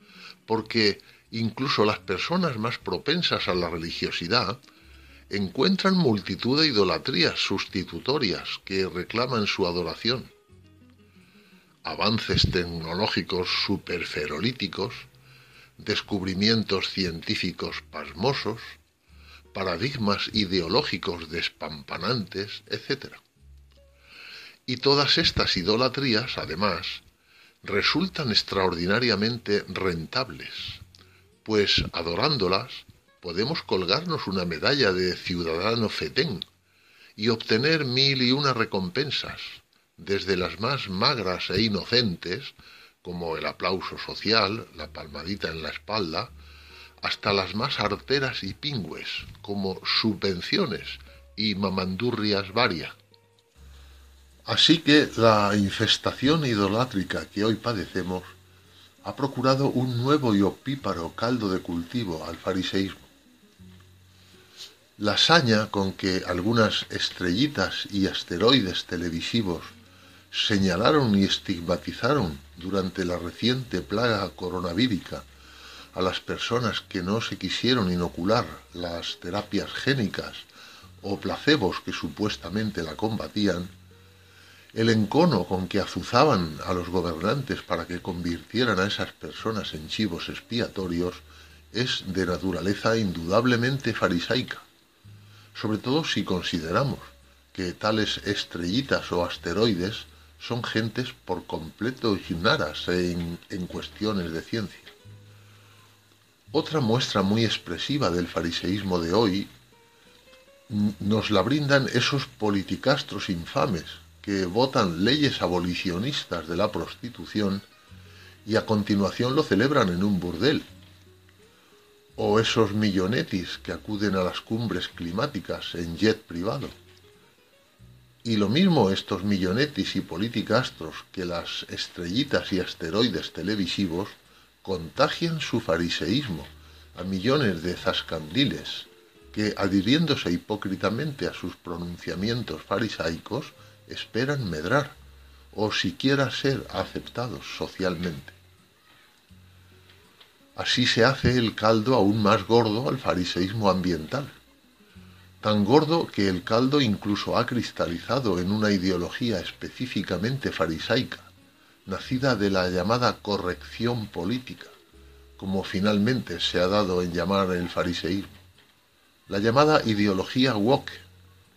L: porque incluso las personas más propensas a la religiosidad encuentran multitud de idolatrías sustitutorias que reclaman su adoración. Avances tecnológicos superferolíticos, descubrimientos científicos pasmosos, paradigmas ideológicos despampanantes, etc. Y todas estas idolatrías, además, resultan extraordinariamente rentables, pues adorándolas podemos colgarnos una medalla de ciudadano fetén y obtener mil y una recompensas, desde las más magras e inocentes, como el aplauso social, la palmadita en la espalda, hasta las más arteras y pingües, como subvenciones y mamandurrias varias. Así que la infestación idolátrica que hoy padecemos ha procurado un nuevo y opíparo caldo de cultivo al fariseísmo. La saña con que algunas estrellitas y asteroides televisivos señalaron y estigmatizaron durante la reciente plaga coronavírica a las personas que no se quisieron inocular las terapias génicas o placebos que supuestamente la combatían, el encono con que azuzaban a los gobernantes para que convirtieran a esas personas en chivos expiatorios es de naturaleza indudablemente farisaica, sobre todo si consideramos que tales estrellitas o asteroides son gentes por completo ignoradas en, en cuestiones de ciencia. Otra muestra muy expresiva del fariseísmo de hoy nos la brindan esos politicastros infames que votan leyes abolicionistas de la prostitución y a continuación lo celebran en un burdel. O esos millonetis que acuden a las cumbres climáticas en jet privado. Y lo mismo estos millonetis y politicastros que las estrellitas y asteroides televisivos contagian su fariseísmo a millones de zascandiles que, adhiriéndose hipócritamente a sus pronunciamientos farisaicos, esperan medrar o siquiera ser aceptados socialmente. Así se hace el caldo aún más gordo al fariseísmo ambiental, tan gordo que el caldo incluso ha cristalizado en una ideología específicamente farisaica, nacida de la llamada corrección política, como finalmente se ha dado en llamar el fariseísmo. La llamada ideología woke,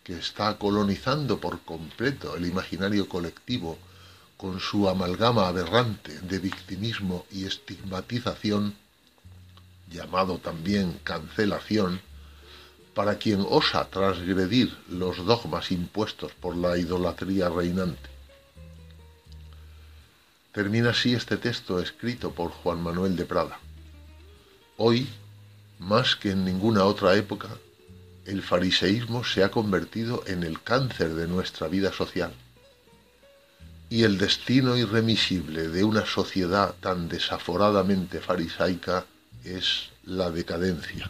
L: que está colonizando por completo el imaginario colectivo con su amalgama aberrante de victimismo y estigmatización, llamado también cancelación, para quien osa transgredir los dogmas impuestos por la idolatría reinante. Termina así este texto escrito por Juan Manuel de Prada. Hoy, más que en ninguna otra época, el fariseísmo se ha convertido en el cáncer de nuestra vida social. Y el destino irremisible de una sociedad tan desaforadamente farisaica es la decadencia.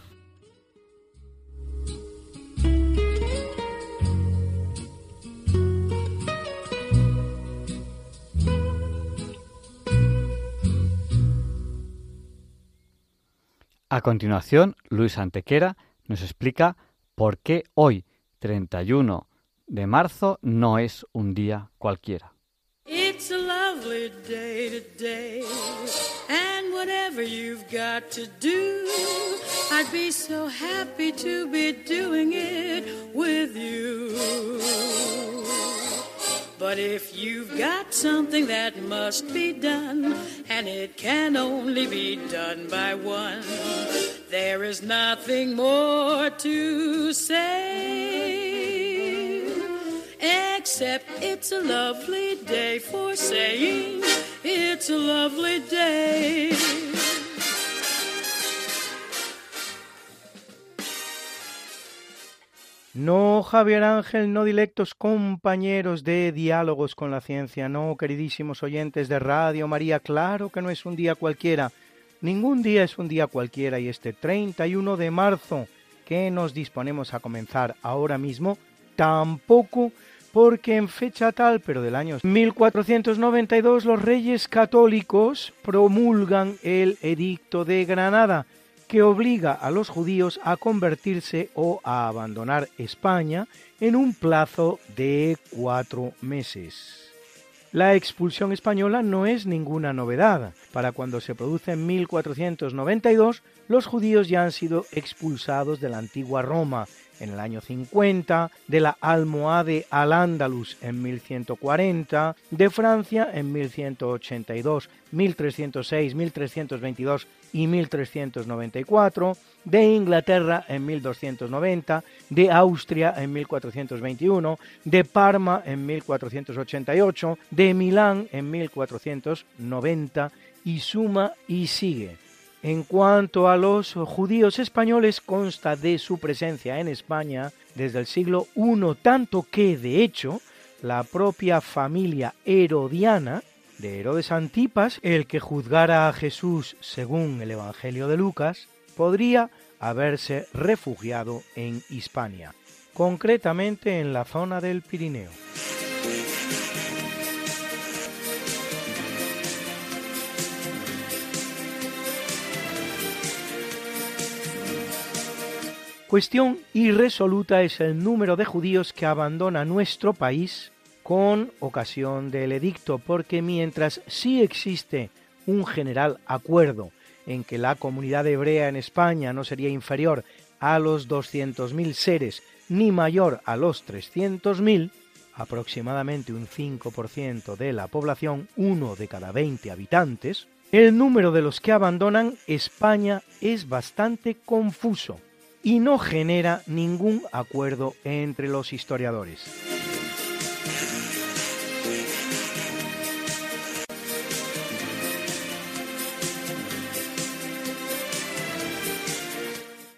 B: A continuación, Luis Antequera nos explica por qué hoy, 31 de marzo, no es un día cualquiera.
M: It's a lovely day today, and whatever you've got to do, I'd be so happy to be doing it with you. But if you've got something that must be done, and it can only be done by one, there is nothing more to say. Except it's a lovely day for saying it's a lovely day.
N: No, Javier Ángel, no dilectos compañeros de diálogos con la ciencia, no, queridísimos oyentes de Radio María, claro que no es un día cualquiera, ningún día es un día cualquiera y este 31 de marzo que nos disponemos a comenzar ahora mismo, tampoco porque en fecha tal, pero del año 1492, los reyes católicos promulgan el Edicto de Granada, que obliga a los judíos a convertirse o a abandonar España en un plazo de cuatro meses. La expulsión española no es ninguna novedad. Para cuando se produce en 1492, los judíos ya han sido expulsados de la antigua Roma en el año 50, de la Almohade al Andalus en 1140, de Francia en 1182, 1306, 1322 y 1394, de Inglaterra en 1290, de Austria en 1421, de Parma en 1488, de Milán en 1490 y suma y sigue. En cuanto a los judíos españoles, consta de su presencia en España desde el siglo I, tanto que, de hecho, la propia familia herodiana de Herodes Antipas, el que juzgara a Jesús según el Evangelio de Lucas, podría haberse refugiado en Hispania, concretamente en la zona del Pirineo. Cuestión irresoluta es el número de judíos que abandona nuestro país con ocasión del edicto, porque mientras sí existe un general acuerdo en que la comunidad hebrea en España no sería inferior a los 200.000 seres ni mayor a los 300.000, aproximadamente un 5% de la población, uno de cada 20 habitantes, el número de los que abandonan España es bastante confuso y no genera ningún acuerdo entre los historiadores.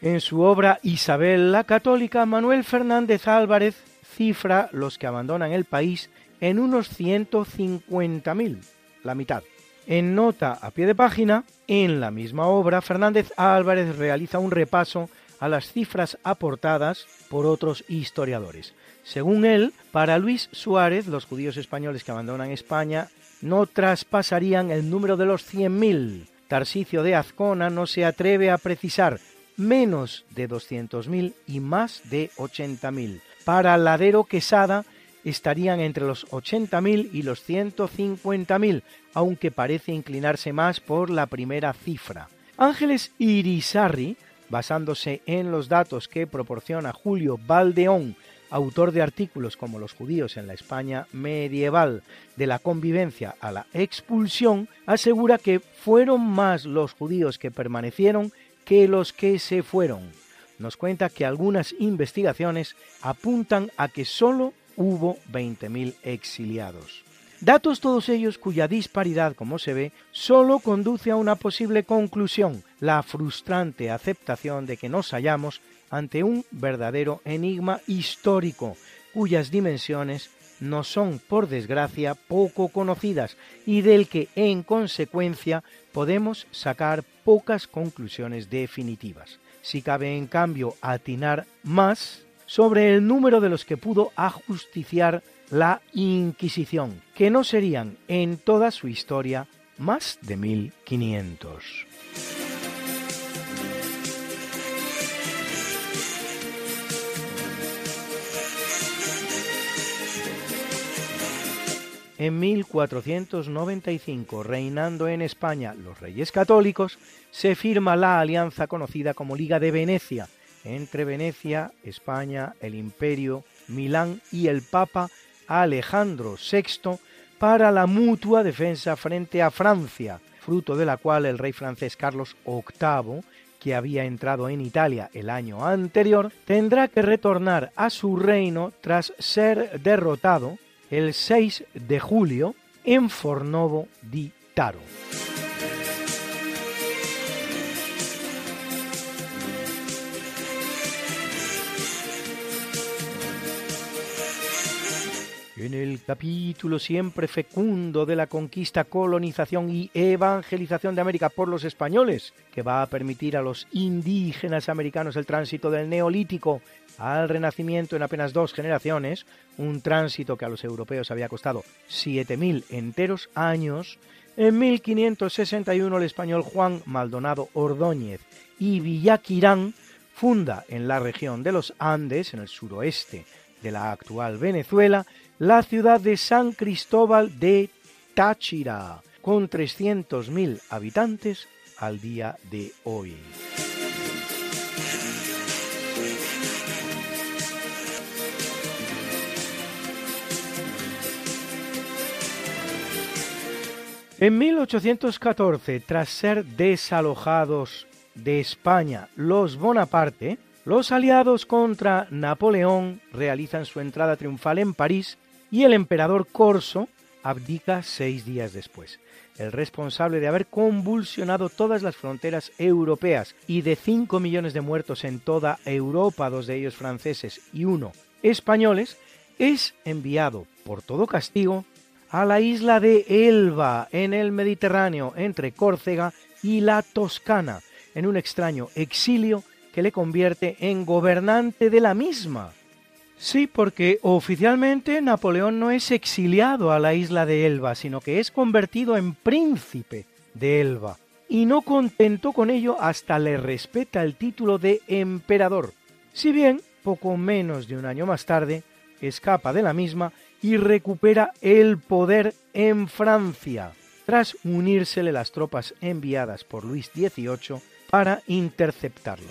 N: En su obra Isabel la Católica, Manuel Fernández Álvarez cifra los que abandonan el país en unos 150.000, la mitad. En nota a pie de página, en la misma obra, Fernández Álvarez realiza un repaso a las cifras aportadas por otros historiadores. Según él, para Luis Suárez, los judíos españoles que abandonan España no traspasarían el número de los 100.000. Tarsicio de Azcona no se atreve a precisar menos de 200.000 y más de 80.000. Para Ladero Quesada estarían entre los 80.000 y los 150.000, aunque parece inclinarse más por la primera cifra. Ángeles Irisarri, basándose en los datos que proporciona Julio Valdeón, autor de artículos como Los judíos en la España medieval, de la convivencia a la expulsión, asegura que fueron más los judíos que permanecieron que los que se fueron. Nos cuenta que algunas investigaciones apuntan a que solo hubo 20.000 exiliados. Datos todos ellos cuya disparidad, como se ve, solo conduce a una posible conclusión, la frustrante aceptación de que nos hallamos ante un verdadero enigma histórico, cuyas dimensiones no son, por desgracia, poco conocidas y del que, en consecuencia, podemos sacar pocas conclusiones definitivas. Si cabe, en cambio, atinar más sobre el número de los que pudo ajusticiar la Inquisición, que no serían en toda su historia más de 1500. En 1495, reinando en España los reyes católicos, se firma la alianza conocida como Liga de Venecia, entre Venecia, España, el Imperio, Milán y el Papa Alejandro VI para la mutua defensa frente a Francia, fruto de la cual el rey francés Carlos VIII, que había entrado en Italia el año anterior, tendrá que retornar a su reino tras ser derrotado el 6 de julio en Fornovo di Taro. En el capítulo siempre fecundo de la conquista, colonización y evangelización de América por los españoles, que va a permitir a los indígenas americanos el tránsito del neolítico al renacimiento en apenas dos generaciones, un tránsito que a los europeos había costado 7.000 enteros años, en 1561 el español Juan Maldonado Ordóñez y Villaquirán funda en la región de los Andes, en el suroeste de la actual Venezuela, la ciudad de San Cristóbal de Táchira, con 300.000 habitantes al día de hoy. En 1814, tras ser desalojados de España los Bonaparte, los aliados contra Napoleón realizan su entrada triunfal en París y el emperador Corso abdica seis días después. El responsable de haber convulsionado todas las fronteras europeas y de 5 millones de muertos en toda Europa, dos de ellos franceses y uno españoles, es enviado por todo castigo a la isla de Elba, en el Mediterráneo, entre Córcega y la Toscana, en un extraño exilio que le convierte en gobernante de la misma. Sí, porque oficialmente Napoleón no es exiliado a la isla de Elba, sino que es convertido en príncipe de Elba. Y no contento con ello, hasta le respeta el título de emperador. Si bien, poco menos de un año más tarde, escapa de la misma y recupera el poder en Francia, tras unírsele las tropas enviadas por Luis XVIII para interceptarlo.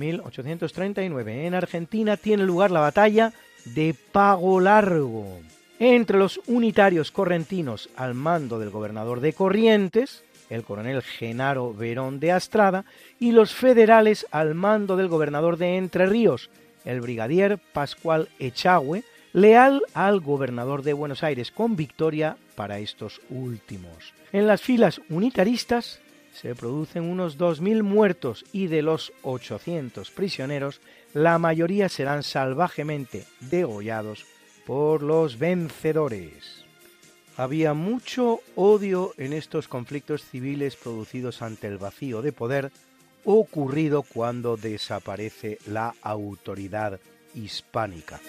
N: 1839, en Argentina, tiene lugar la batalla de Pago Largo entre los unitarios correntinos al mando del gobernador de Corrientes, el coronel Genaro Verón de Astrada, y los federales al mando del gobernador de Entre Ríos, el brigadier Pascual Echagüe, leal al gobernador de Buenos Aires, con victoria para estos últimos. En las filas unitaristas se producen unos 2.000 muertos y de los 800 prisioneros, la mayoría serán salvajemente degollados por los vencedores. Había mucho odio en estos conflictos civiles producidos ante el vacío de poder ocurrido cuando desaparece la autoridad hispánica.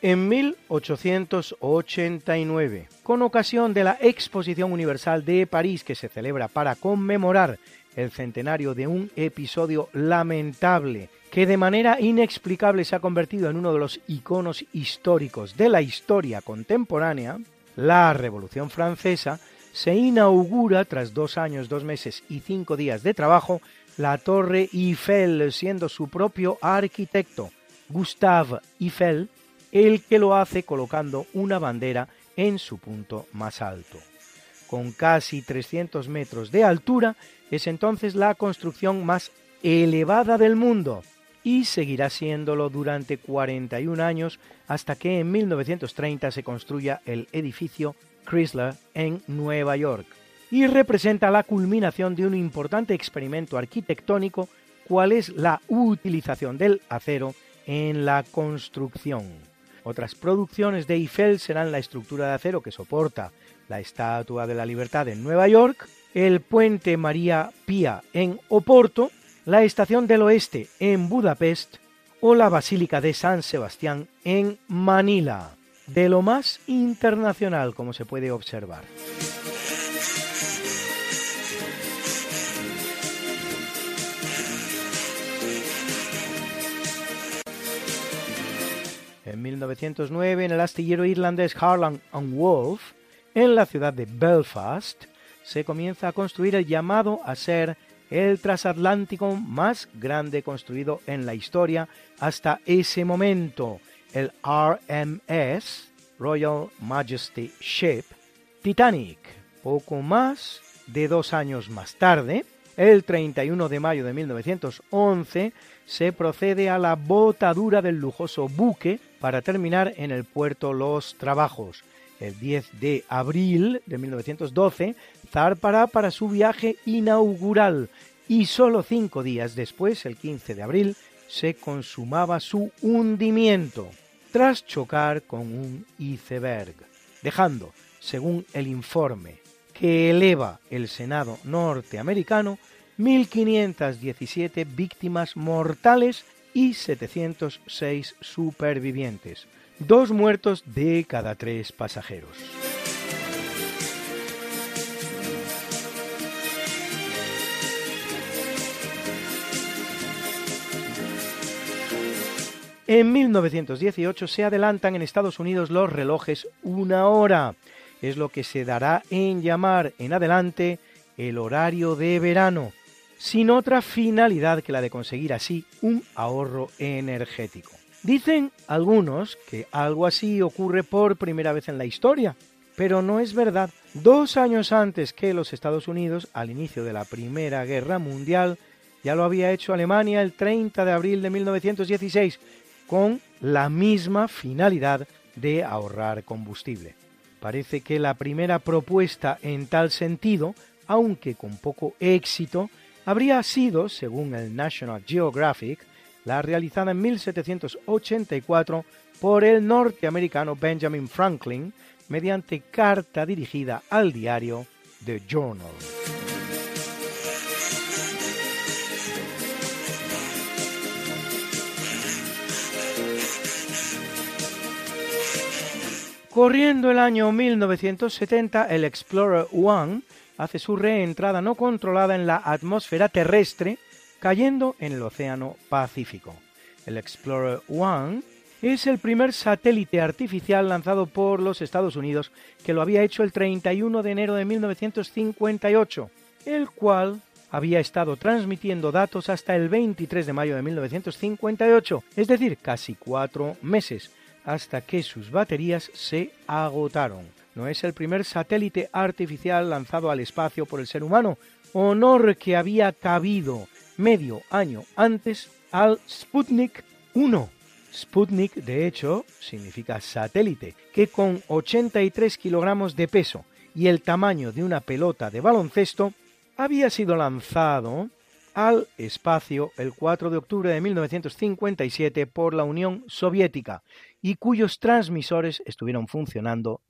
N: En 1889, con ocasión de la Exposición Universal de París que se celebra para conmemorar el centenario de un episodio lamentable que de manera inexplicable se ha convertido en uno de los iconos históricos de la historia contemporánea, la Revolución Francesa se inaugura tras dos años, dos meses y cinco días de trabajo la Torre Eiffel, siendo su propio arquitecto, Gustave Eiffel, el que lo hace colocando una bandera en su punto más alto. Con casi 300 metros de altura, es entonces la construcción más elevada del mundo y seguirá siéndolo durante 41 años hasta que en 1930 se construya el edificio Chrysler en Nueva York y representa la culminación de un importante experimento arquitectónico cual es la utilización del acero en la construcción. Otras producciones de Eiffel serán la estructura de acero que soporta la Estatua de la Libertad en Nueva York, el puente María Pía en Oporto, la Estación del Oeste en Budapest o la Basílica de San Sebastián en Manila, de lo más internacional como se puede observar. En 1909, en el astillero irlandés Harland and Wolff, en la ciudad de Belfast, se comienza a construir el llamado a ser el transatlántico más grande construido en la historia hasta ese momento, el RMS, Royal Majesty Ship, Titanic. Poco más de dos años más tarde, el 31 de mayo de 1911, se procede a la botadura del lujoso buque para terminar en el puerto los trabajos. El 10 de abril de 1912 zarpará para su viaje inaugural y solo cinco días después, el 15 de abril, se consumaba su hundimiento tras chocar con un iceberg, dejando, según el informe que eleva el Senado norteamericano, 1.517 víctimas mortales y 706 supervivientes, dos muertos de cada tres pasajeros. En 1918 se adelantan en Estados Unidos los relojes una hora. Es lo que se dará en llamar en adelante el horario de verano, sin otra finalidad que la de conseguir así un ahorro energético. Dicen algunos que algo así ocurre por primera vez en la historia, pero no es verdad. Dos años antes que los Estados Unidos, al inicio de la Primera Guerra Mundial, ya lo había hecho Alemania el 30 de abril de 1916, con la misma finalidad de ahorrar combustible. Parece que la primera propuesta en tal sentido, aunque con poco éxito, habría sido, según el National Geographic, la realizada en 1784 por el norteamericano Benjamin Franklin mediante carta dirigida al diario The Journal. Corriendo el año 1970, el Explorer One hace su reentrada no controlada en la atmósfera terrestre, cayendo en el Océano Pacífico. El Explorer One es el primer satélite artificial lanzado por los Estados Unidos que lo había hecho el 31 de enero de 1958, el cual había estado transmitiendo datos hasta el 23 de mayo de 1958, es decir, casi cuatro meses, hasta que sus baterías se agotaron. No es el primer satélite artificial lanzado al espacio por el ser humano, honor que había cabido medio año antes al Sputnik 1. Sputnik, de hecho, significa satélite, que con 83 kilogramos de peso y el tamaño de una pelota de baloncesto, había sido lanzado al espacio el 4 de octubre de 1957 por la Unión Soviética y cuyos transmisores estuvieron funcionando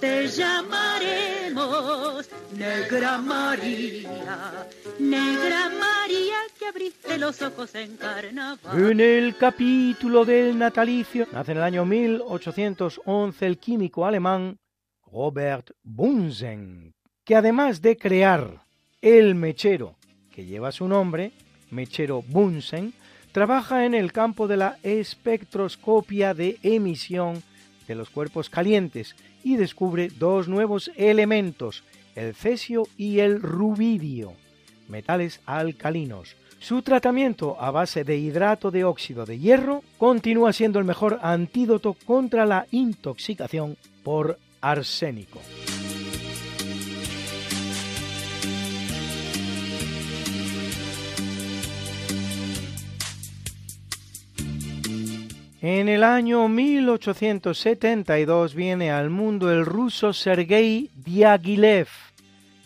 O: Te llamaremos Negra María, Negra María que abriste los ojos en carnaval.
N: En el capítulo del natalicio nace en el año 1811 el químico alemán Robert Bunsen, que además de crear el mechero que lleva su nombre, mechero Bunsen, trabaja en el campo de la espectroscopia de emisión de los cuerpos calientes y descubre dos nuevos elementos, el cesio y el rubidio, metales alcalinos. Su tratamiento a base de hidrato de óxido de hierro continúa siendo el mejor antídoto contra la intoxicación por arsénico. En el año 1872 viene al mundo el ruso Sergei Diaghilev,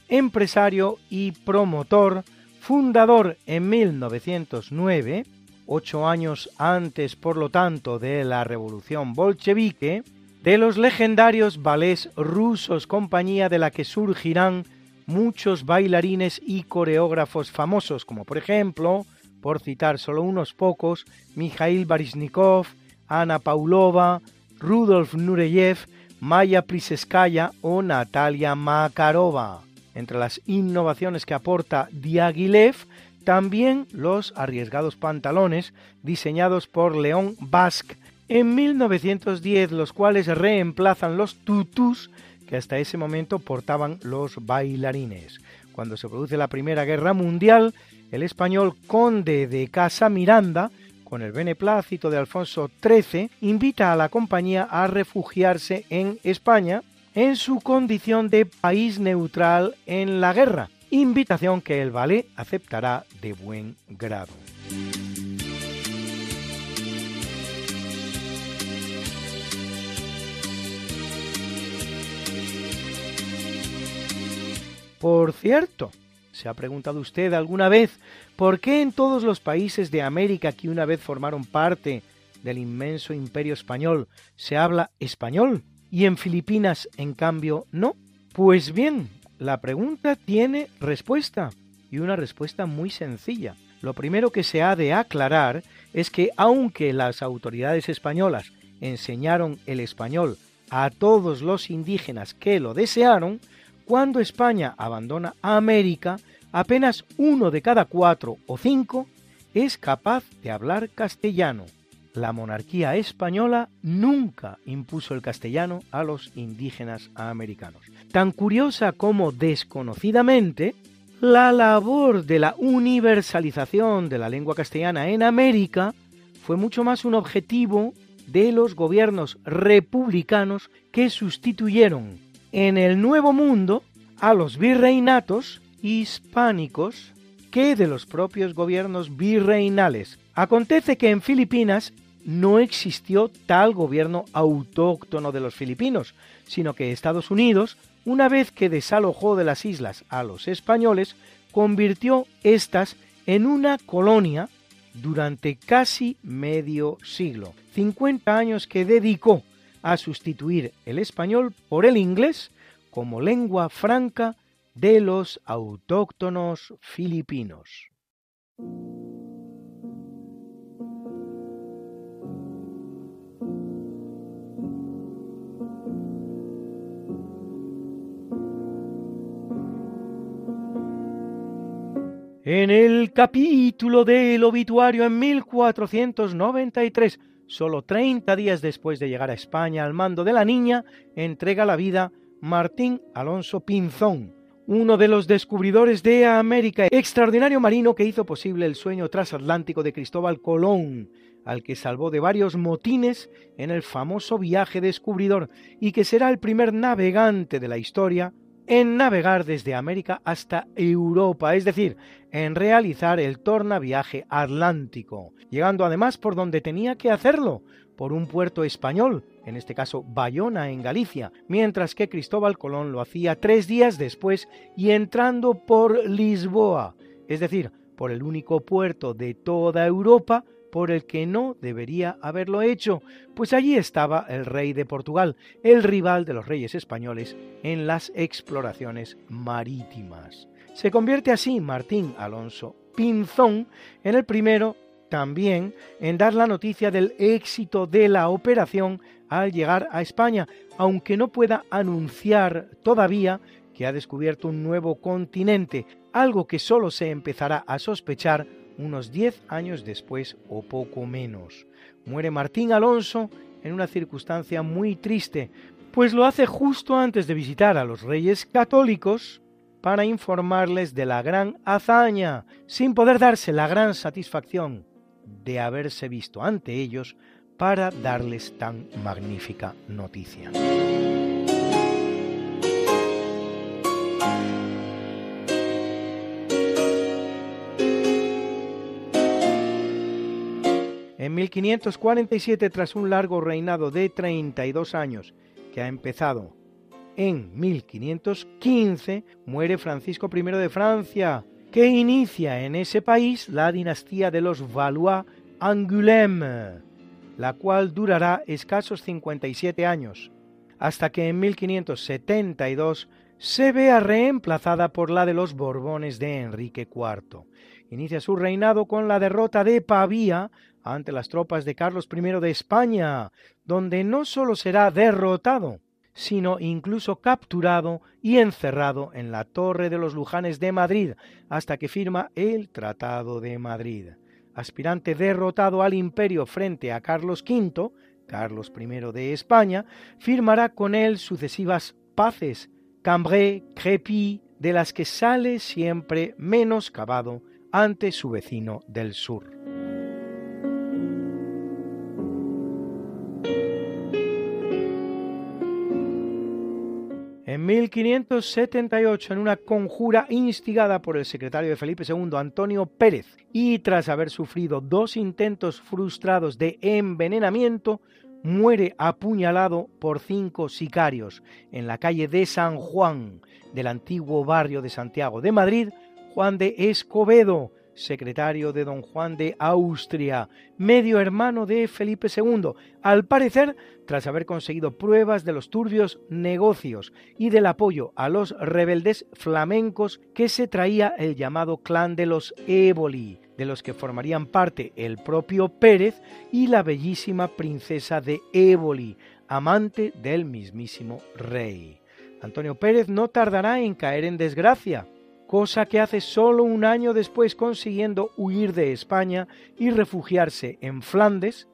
N: empresario y promotor, fundador en 1909, ocho años antes por lo tanto de la revolución bolchevique, de los legendarios ballets rusos, compañía de la que surgirán muchos bailarines y coreógrafos famosos, como por ejemplo, por citar solo unos pocos, Mikhail Baryshnikov, Ana Paulova, Rudolf Nureyev, Maya Pliskaya o Natalia Makarova. Entre las innovaciones que aporta Diaghilev, también los arriesgados pantalones diseñados por León Basque en 1910, los cuales reemplazan los tutus que hasta ese momento portaban los bailarines. Cuando se produce la Primera Guerra Mundial, el español conde de Casa Miranda con el beneplácito de Alfonso XIII, invita a la compañía a refugiarse en España en su condición de país neutral en la guerra, invitación que el ballet aceptará de buen grado. Por cierto, ¿se ha preguntado usted alguna vez por qué en todos los países de América que una vez formaron parte del inmenso imperio español se habla español y en Filipinas, en cambio, no? Pues bien, la pregunta tiene respuesta y una respuesta muy sencilla. Lo primero que se ha de aclarar es que aunque las autoridades españolas enseñaron el español a todos los indígenas que lo desearon, cuando España abandona América, apenas uno de cada cuatro o cinco es capaz de hablar castellano. La monarquía española nunca impuso el castellano a los indígenas americanos. Tan curiosa como desconocidamente, la labor de la universalización de la lengua castellana en América fue mucho más un objetivo de los gobiernos republicanos que sustituyeron en el Nuevo Mundo a los virreinatos hispánicos que de los propios gobiernos virreinales. Acontece que en Filipinas no existió tal gobierno autóctono de los filipinos, sino que Estados Unidos, una vez que desalojó de las islas a los españoles, convirtió éstas en una colonia durante casi medio siglo, 50 años que dedicó a sustituir el español por el inglés como lengua franca de los autóctonos filipinos. En el capítulo del obituario en 1493, solo 30 días después de llegar a España al mando de la niña, entrega la vida Martín Alonso Pinzón, uno de los descubridores de América, extraordinario marino que hizo posible el sueño transatlántico de Cristóbal Colón, al que salvó de varios motines en el famoso viaje descubridor y que será el primer navegante de la historia en navegar desde América hasta Europa, es decir, en realizar el tornaviaje atlántico, llegando además por donde tenía que hacerlo, por un puerto español, en este caso Bayona en Galicia, mientras que Cristóbal Colón lo hacía tres días después y entrando por Lisboa, es decir, por el único puerto de toda Europa por el que no debería haberlo hecho, pues allí estaba el rey de Portugal, el rival de los reyes españoles en las exploraciones marítimas. Se convierte así Martín Alonso Pinzón en el primero también en dar la noticia del éxito de la operación al llegar a España, aunque no pueda anunciar todavía que ha descubierto un nuevo continente, algo que solo se empezará a sospechar unos 10 años después o poco menos. Muere Martín Alonso en una circunstancia muy triste, pues lo hace justo antes de visitar a los reyes católicos para informarles de la gran hazaña, sin poder darse la gran satisfacción de haberse visto ante ellos para darles tan magnífica noticia. En 1547, tras un largo reinado de 32 años, que ha empezado en 1515, muere Francisco I de Francia, que inicia en ese país la dinastía de los Valois Angoulême, la cual durará escasos 57 años, hasta que en 1572 se vea reemplazada por la de los Borbones de Enrique IV. Inicia su reinado con la derrota de Pavía ante las tropas de Carlos I de España, donde no sólo será derrotado, sino incluso capturado y encerrado en la Torre de los Lujanes de Madrid, hasta que firma el Tratado de Madrid. Aspirante derrotado al imperio frente a Carlos V, Carlos I de España, firmará con él sucesivas paces, Cambrai, Crépy, de las que sale siempre menoscabado ante su vecino del sur. En 1578, en una conjura instigada por el secretario de Felipe II, Antonio Pérez, y tras haber sufrido dos intentos frustrados de envenenamiento, muere apuñalado por cinco sicarios en la calle de San Juan del antiguo barrio de Santiago de Madrid, Juan de Escobedo, secretario de don Juan de Austria, medio hermano de Felipe II, al parecer tras haber conseguido pruebas de los turbios negocios y del apoyo a los rebeldes flamencos que se traía el llamado clan de los Éboli, de los que formarían parte el propio Pérez y la bellísima princesa de Éboli, amante del mismísimo rey. Antonio Pérez no tardará en caer en desgracia, cosa que hace solo un año después consiguiendo huir de España y refugiarse en Flandes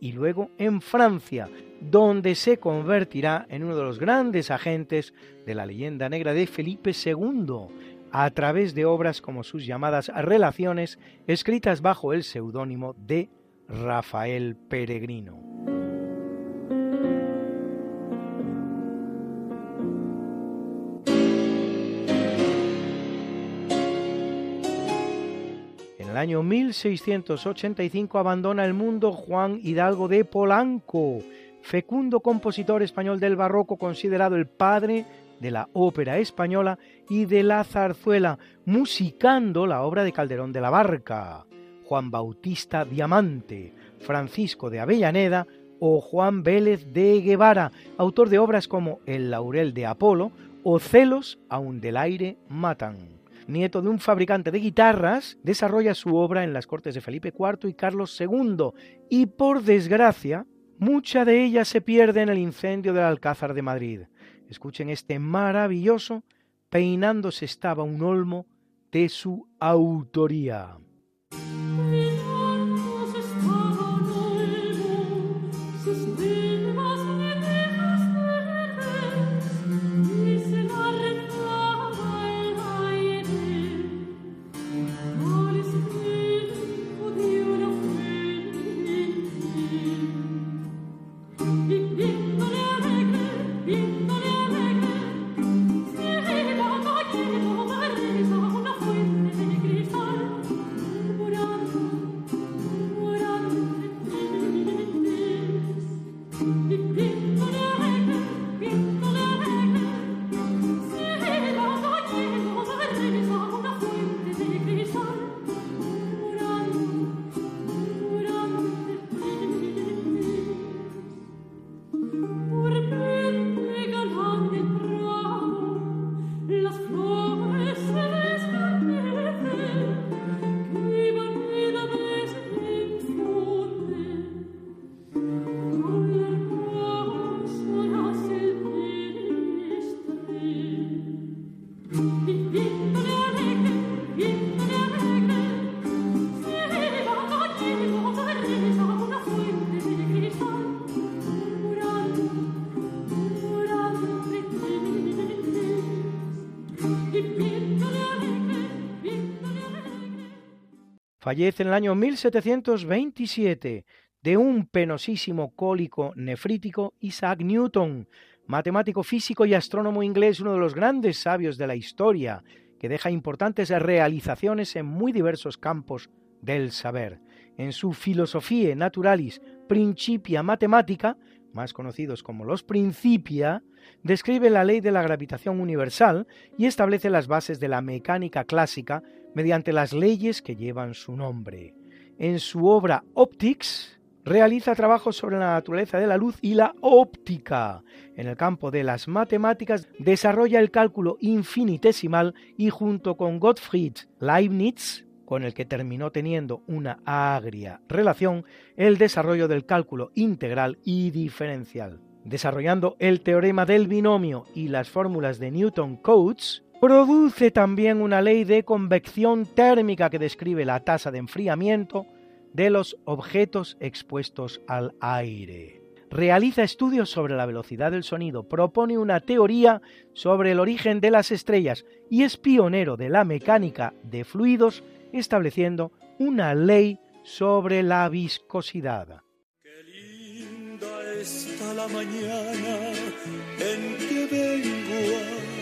N: y luego en Francia, donde se convertirá en uno de los grandes agentes de la leyenda negra de Felipe II, a través de obras como sus llamadas Relaciones, escritas bajo el seudónimo de Rafael Peregrino. El año 1685 abandona el mundo Juan Hidalgo de Polanco, fecundo compositor español del barroco considerado el padre de la ópera española y de la zarzuela, musicando la obra de Calderón de la Barca, Juan Bautista Diamante, Francisco de Avellaneda o Juan Vélez de Guevara, autor de obras como El laurel de Apolo o Celos aun del aire matan nieto de un fabricante de guitarras, desarrolla su obra en las cortes de Felipe IV y Carlos II, y por desgracia, mucha de ella se pierde en el incendio del Alcázar de Madrid. Escuchen este maravilloso, peinándose estaba un olmo, de su autoría. Fallece en el año 1727 de un penosísimo cólico nefrítico Isaac Newton, matemático físico y astrónomo inglés, uno de los grandes sabios de la historia, que deja importantes realizaciones en muy diversos campos del saber. En su Philosophiae Naturalis Principia Mathematica, más conocidos como los Principia, describe la ley de la gravitación universal y establece las bases de la mecánica clásica mediante las leyes que llevan su nombre. En su obra Optics realiza trabajos sobre la naturaleza de la luz y la óptica. En el campo de las matemáticas desarrolla el cálculo infinitesimal y junto con Gottfried Leibniz, con el que terminó teniendo una agria relación, el desarrollo del cálculo integral y diferencial. Desarrollando el teorema del binomio y las fórmulas de Newton-Cotes, Produce también una ley de convección térmica que describe la tasa de enfriamiento de los objetos expuestos al aire. Realiza estudios sobre la velocidad del sonido, propone una teoría sobre el origen de las estrellas y es pionero de la mecánica de fluidos, estableciendo una ley sobre la viscosidad.
P: Qué linda está la mañana en que vengo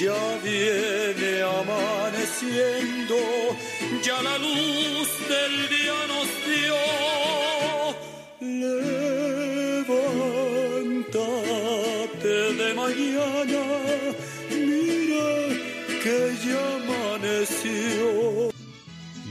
P: ya viene amaneciendo, ya la luz del día nos dio. Levántate de mañana, mira que ya amaneció.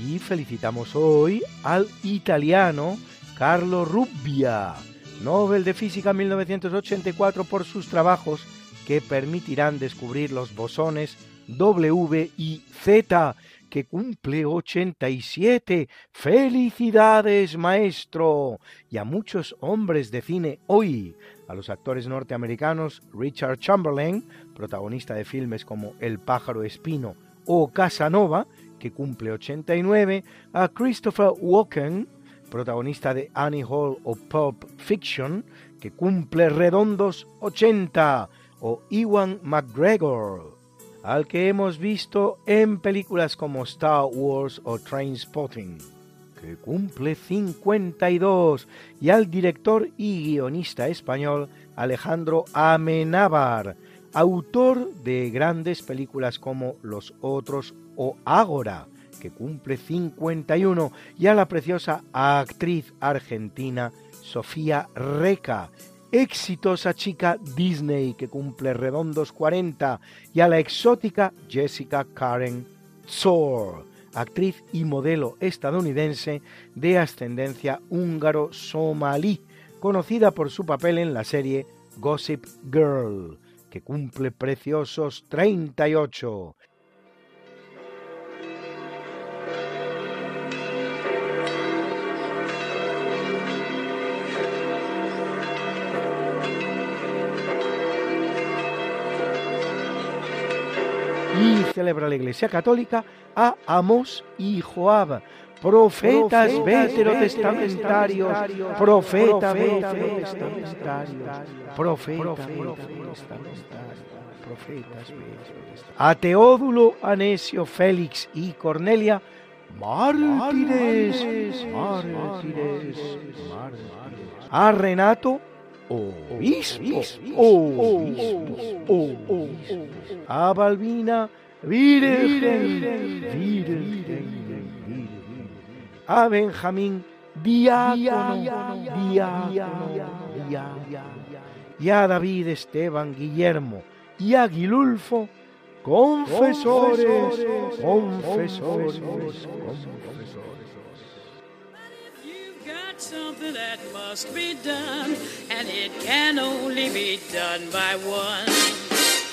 N: Y felicitamos hoy al italiano Carlo Rubbia, Nobel de Física 1984 por sus trabajos que permitirán descubrir los bosones W y Z, que cumple 87. ¡Felicidades, maestro! Y a muchos hombres de cine hoy, a los actores norteamericanos Richard Chamberlain, protagonista de filmes como El pájaro espino o Casanova, que cumple 89, a Christopher Walken, protagonista de Annie Hall o Pulp Fiction, que cumple redondos 80, o Iwan McGregor, al que hemos visto en películas como Star Wars o Trainspotting, que cumple 52, y al director y guionista español Alejandro Amenábar, autor de grandes películas como Los Otros o Ágora, que cumple 51, y a la preciosa actriz argentina Sofía Reca, exitosa chica Disney que cumple redondos 40 y a la exótica Jessica Karen Windsor, actriz y modelo estadounidense de ascendencia húngaro-somalí, conocida por su papel en la serie Gossip Girl, que cumple preciosos 38. Celebra la Iglesia Católica a Amos y Joab, profetas veterotestamentarios, profetas veterotestamentarios, profetas profetas a Teódulo, Anesio, Félix y Cornelia, mártires, mártires, a Renato, obispo, obispo, a Balbina, a Benjamín, diácono, diácono, y a David, Esteban, Guillermo y a Guilulfo, confesores, confesores, confesores.
M: got something that must be done, and it can only be done by one.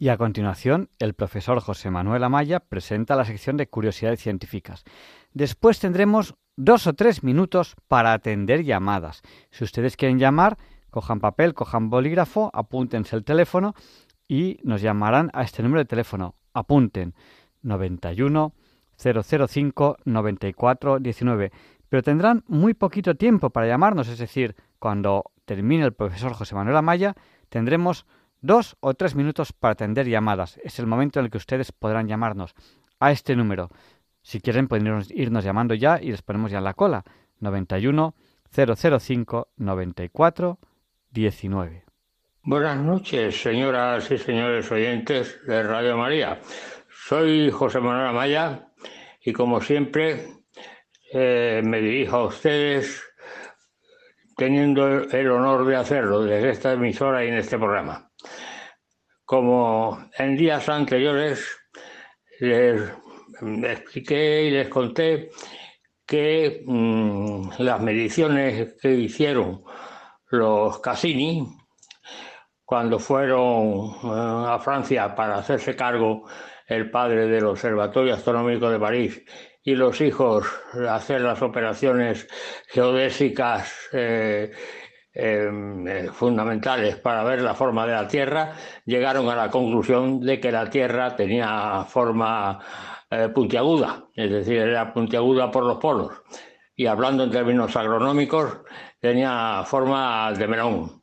B: Y a continuación, el profesor José Manuel Amaya presenta la sección de curiosidades científicas. Después tendremos dos o tres minutos para atender llamadas. Si ustedes quieren llamar, cojan papel, cojan bolígrafo, apúntense el teléfono y nos llamarán a este número de teléfono. Apunten 91 005 94 19. Pero tendrán muy poquito tiempo para llamarnos, es decir, cuando termine el profesor José Manuel Amaya, tendremos dos o tres minutos para atender llamadas. Es el momento en el que ustedes podrán llamarnos a este número. Si quieren, pueden irnos, llamando ya y les ponemos ya en la cola. 91 005 94 19.
Q: Buenas noches, señoras y señores oyentes de Radio María. Soy José Manuel Amaya y como siempre eh, me dirijo a ustedes teniendo el honor de hacerlo desde esta emisora y en este programa. Como en días anteriores les expliqué y les conté que mm, las mediciones que hicieron los Cassini cuando fueron eh, a Francia para hacerse cargo el padre del Observatorio Astronómico de París y los hijos hacer las operaciones geodésicas eh, eh, fundamentales para ver la forma de la Tierra, llegaron a la conclusión de que la Tierra tenía forma eh, puntiaguda, es decir, era puntiaguda por los polos. Y hablando en términos agronómicos, tenía forma de melón.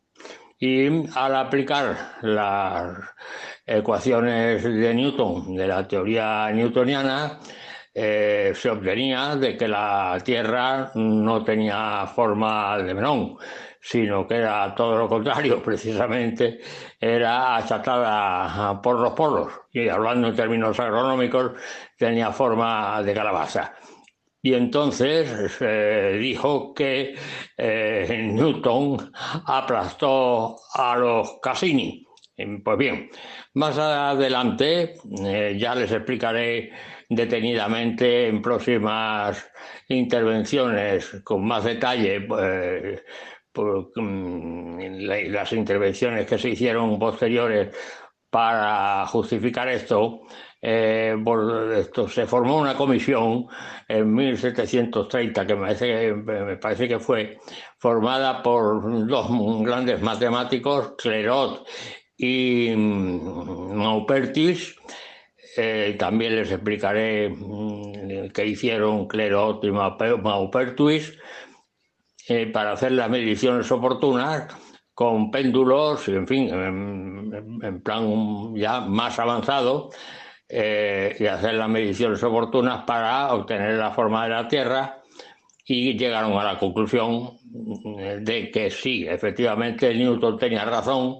Q: Y al aplicar las ecuaciones de Newton, de la teoría newtoniana, eh, se obtenía de que la Tierra no tenía forma de melón, sino que era todo lo contrario, precisamente era achatada por los polos y hablando en términos agronómicos tenía forma de calabaza. Y entonces se dijo que eh, Newton aplastó a los Cassini. Pues bien, más adelante eh, ya les explicaré detenidamente en próximas intervenciones con más detalle por mm, las intervenciones que se hicieron posteriores para justificar esto, eh, esto, se formó una comisión en 1730, que me parece, me parece, que fue formada por dos grandes matemáticos, Clerot y mm, Maupertis. Eh, también les explicaré mm, qué hicieron Clerot y Maupertuis eh, para hacer las mediciones oportunas con péndulos, en fin, en, plan ya más avanzado, eh, y hacer las mediciones oportunas para obtener la forma de la Tierra y llegaron a la conclusión de que sí, efectivamente Newton tenía razón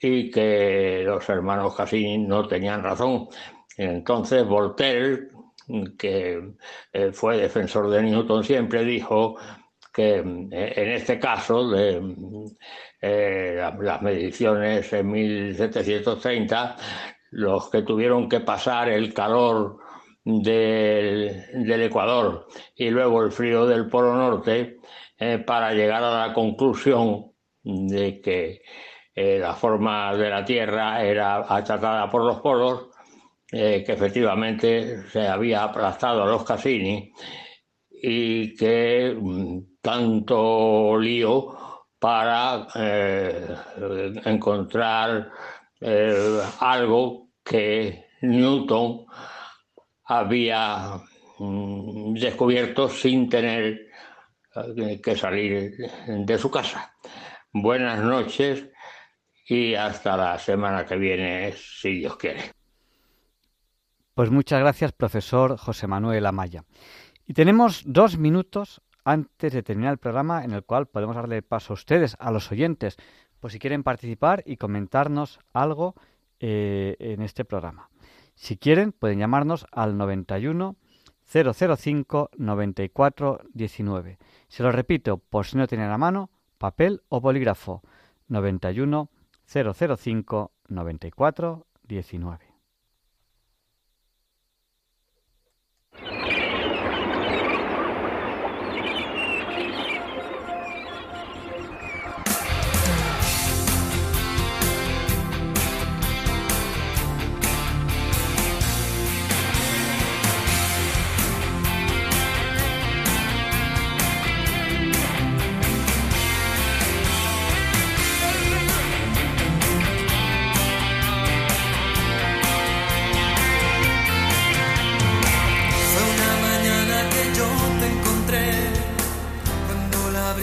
Q: y que los hermanos Cassini no tenían razón. Entonces Voltaire, que eh, fue defensor de Newton, siempre dijo que eh, en este caso de eh, las mediciones en 1730, los que tuvieron que pasar el calor del, Ecuador y luego el frío del Polo Norte eh, para llegar a la conclusión de que eh, la forma de la Tierra era achatada por los polos, eh, que efectivamente se había aplastado a los Cassini y que mm, tanto lío para encontrar algo que Newton había mm, descubierto sin tener eh, que salir de su casa. Buenas noches y hasta la semana que viene, si Dios quiere.
B: Pues muchas gracias, profesor José Manuel Amaya. Y tenemos dos minutos antes de terminar el programa en el cual podemos darle paso a ustedes, a los oyentes, por si quieren participar y comentarnos algo eh, en este programa. Si quieren, pueden llamarnos al 91 005 94 19. Se lo repito, por si no tienen a mano, papel o bolígrafo. 91 005 94 19.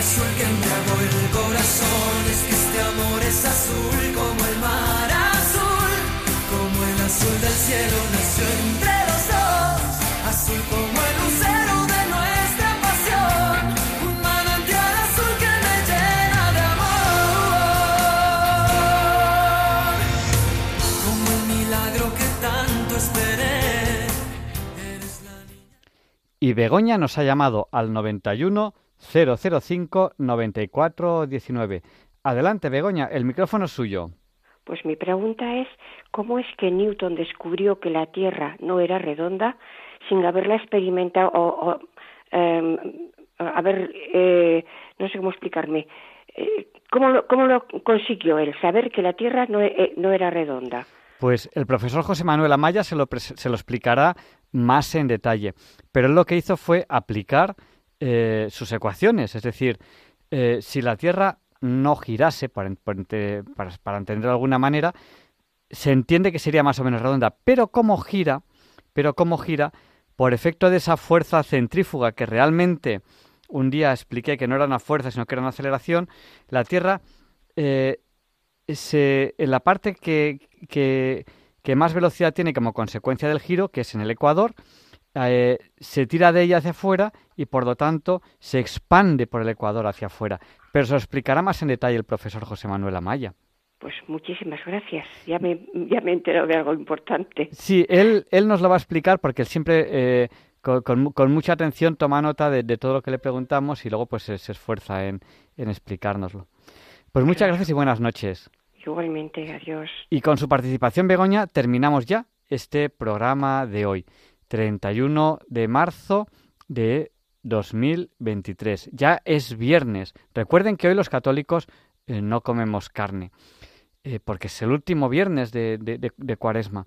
R: azul que embriagó el corazón. Es que este amor es azul como el mar azul, como el azul del cielo nació entre los dos, azul como el lucero de nuestra pasión. Un manantial azul que me llena de amor, como el milagro que tanto esperé.
B: Y Begoña nos ha llamado al 91 005 94 19. Adelante, Begoña, el micrófono es suyo.
S: Pues mi pregunta es, ¿cómo es que Newton descubrió que la Tierra no era redonda sin haberla experimentado o, o em, a ver, eh, no sé cómo explicarme. Eh, ¿cómo, lo, ¿Cómo lo consiguió él, saber que la Tierra no, eh, no era redonda?
B: Pues el profesor José Manuel Amaya se lo, se lo explicará más en detalle. Pero él lo que hizo fue aplicar eh, sus ecuaciones, es decir, eh, si la Tierra no girase, para, para, entender de alguna manera, se entiende que sería más o menos redonda, pero como gira, pero como gira, por efecto de esa fuerza centrífuga que realmente un día expliqué que no era una fuerza, sino que era una aceleración, la Tierra, eh, se, en la parte que, que más velocidad tiene como consecuencia del giro, que es en el ecuador, eh, se tira de ella hacia afuera y por lo tanto se expande por el ecuador hacia afuera. Pero se lo explicará más en detalle el profesor José Manuel Amaya.
S: Pues muchísimas gracias. Ya me, ya me he enterado de algo importante.
B: Sí, él, él nos lo va a explicar porque él siempre eh, con, con, con, mucha atención toma nota de, de, todo lo que le preguntamos y luego pues se, se esfuerza en, en, explicárnoslo. Pues muchas claro. gracias y buenas noches.
S: Igualmente, adiós.
B: Y con su participación, Begoña, terminamos ya este programa de hoy, 31 de marzo de 2023. Ya es viernes. Recuerden que hoy los católicos eh, no comemos carne. eh, porque es el último viernes de, Cuaresma.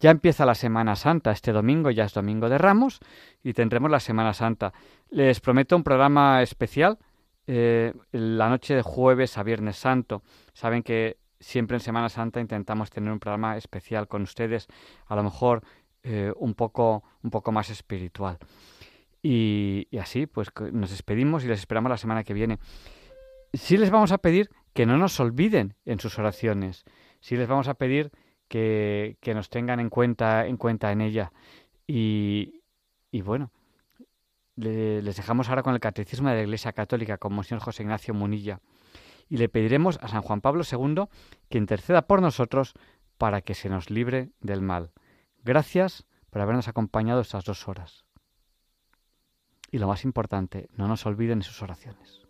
B: Ya empieza la Semana Santa, este domingo ya es Domingo de Ramos y tendremos la Semana Santa. Les prometo un programa especial eh, la noche de jueves a Viernes Santo. Saben que siempre en Semana Santa intentamos tener un programa especial con ustedes, a lo mejor eh, un, poco, un poco más espiritual. Y, así, pues nos despedimos y les esperamos la semana que viene. Sí les vamos a pedir que no nos olviden en sus oraciones. Sí les vamos a pedir que, que nos tengan en cuenta en, cuenta en ella. Y, y bueno, les dejamos ahora con el Catecismo de la Iglesia Católica, con Monseñor José Ignacio Munilla. Y le pediremos a San Juan Pablo II que interceda por nosotros para que se nos libre del mal. Gracias por habernos acompañado estas dos horas. Y lo más importante, no nos olviden de sus oraciones.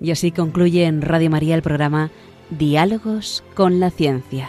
A: Y así concluye en Radio María el programa Diálogos con la Ciencia.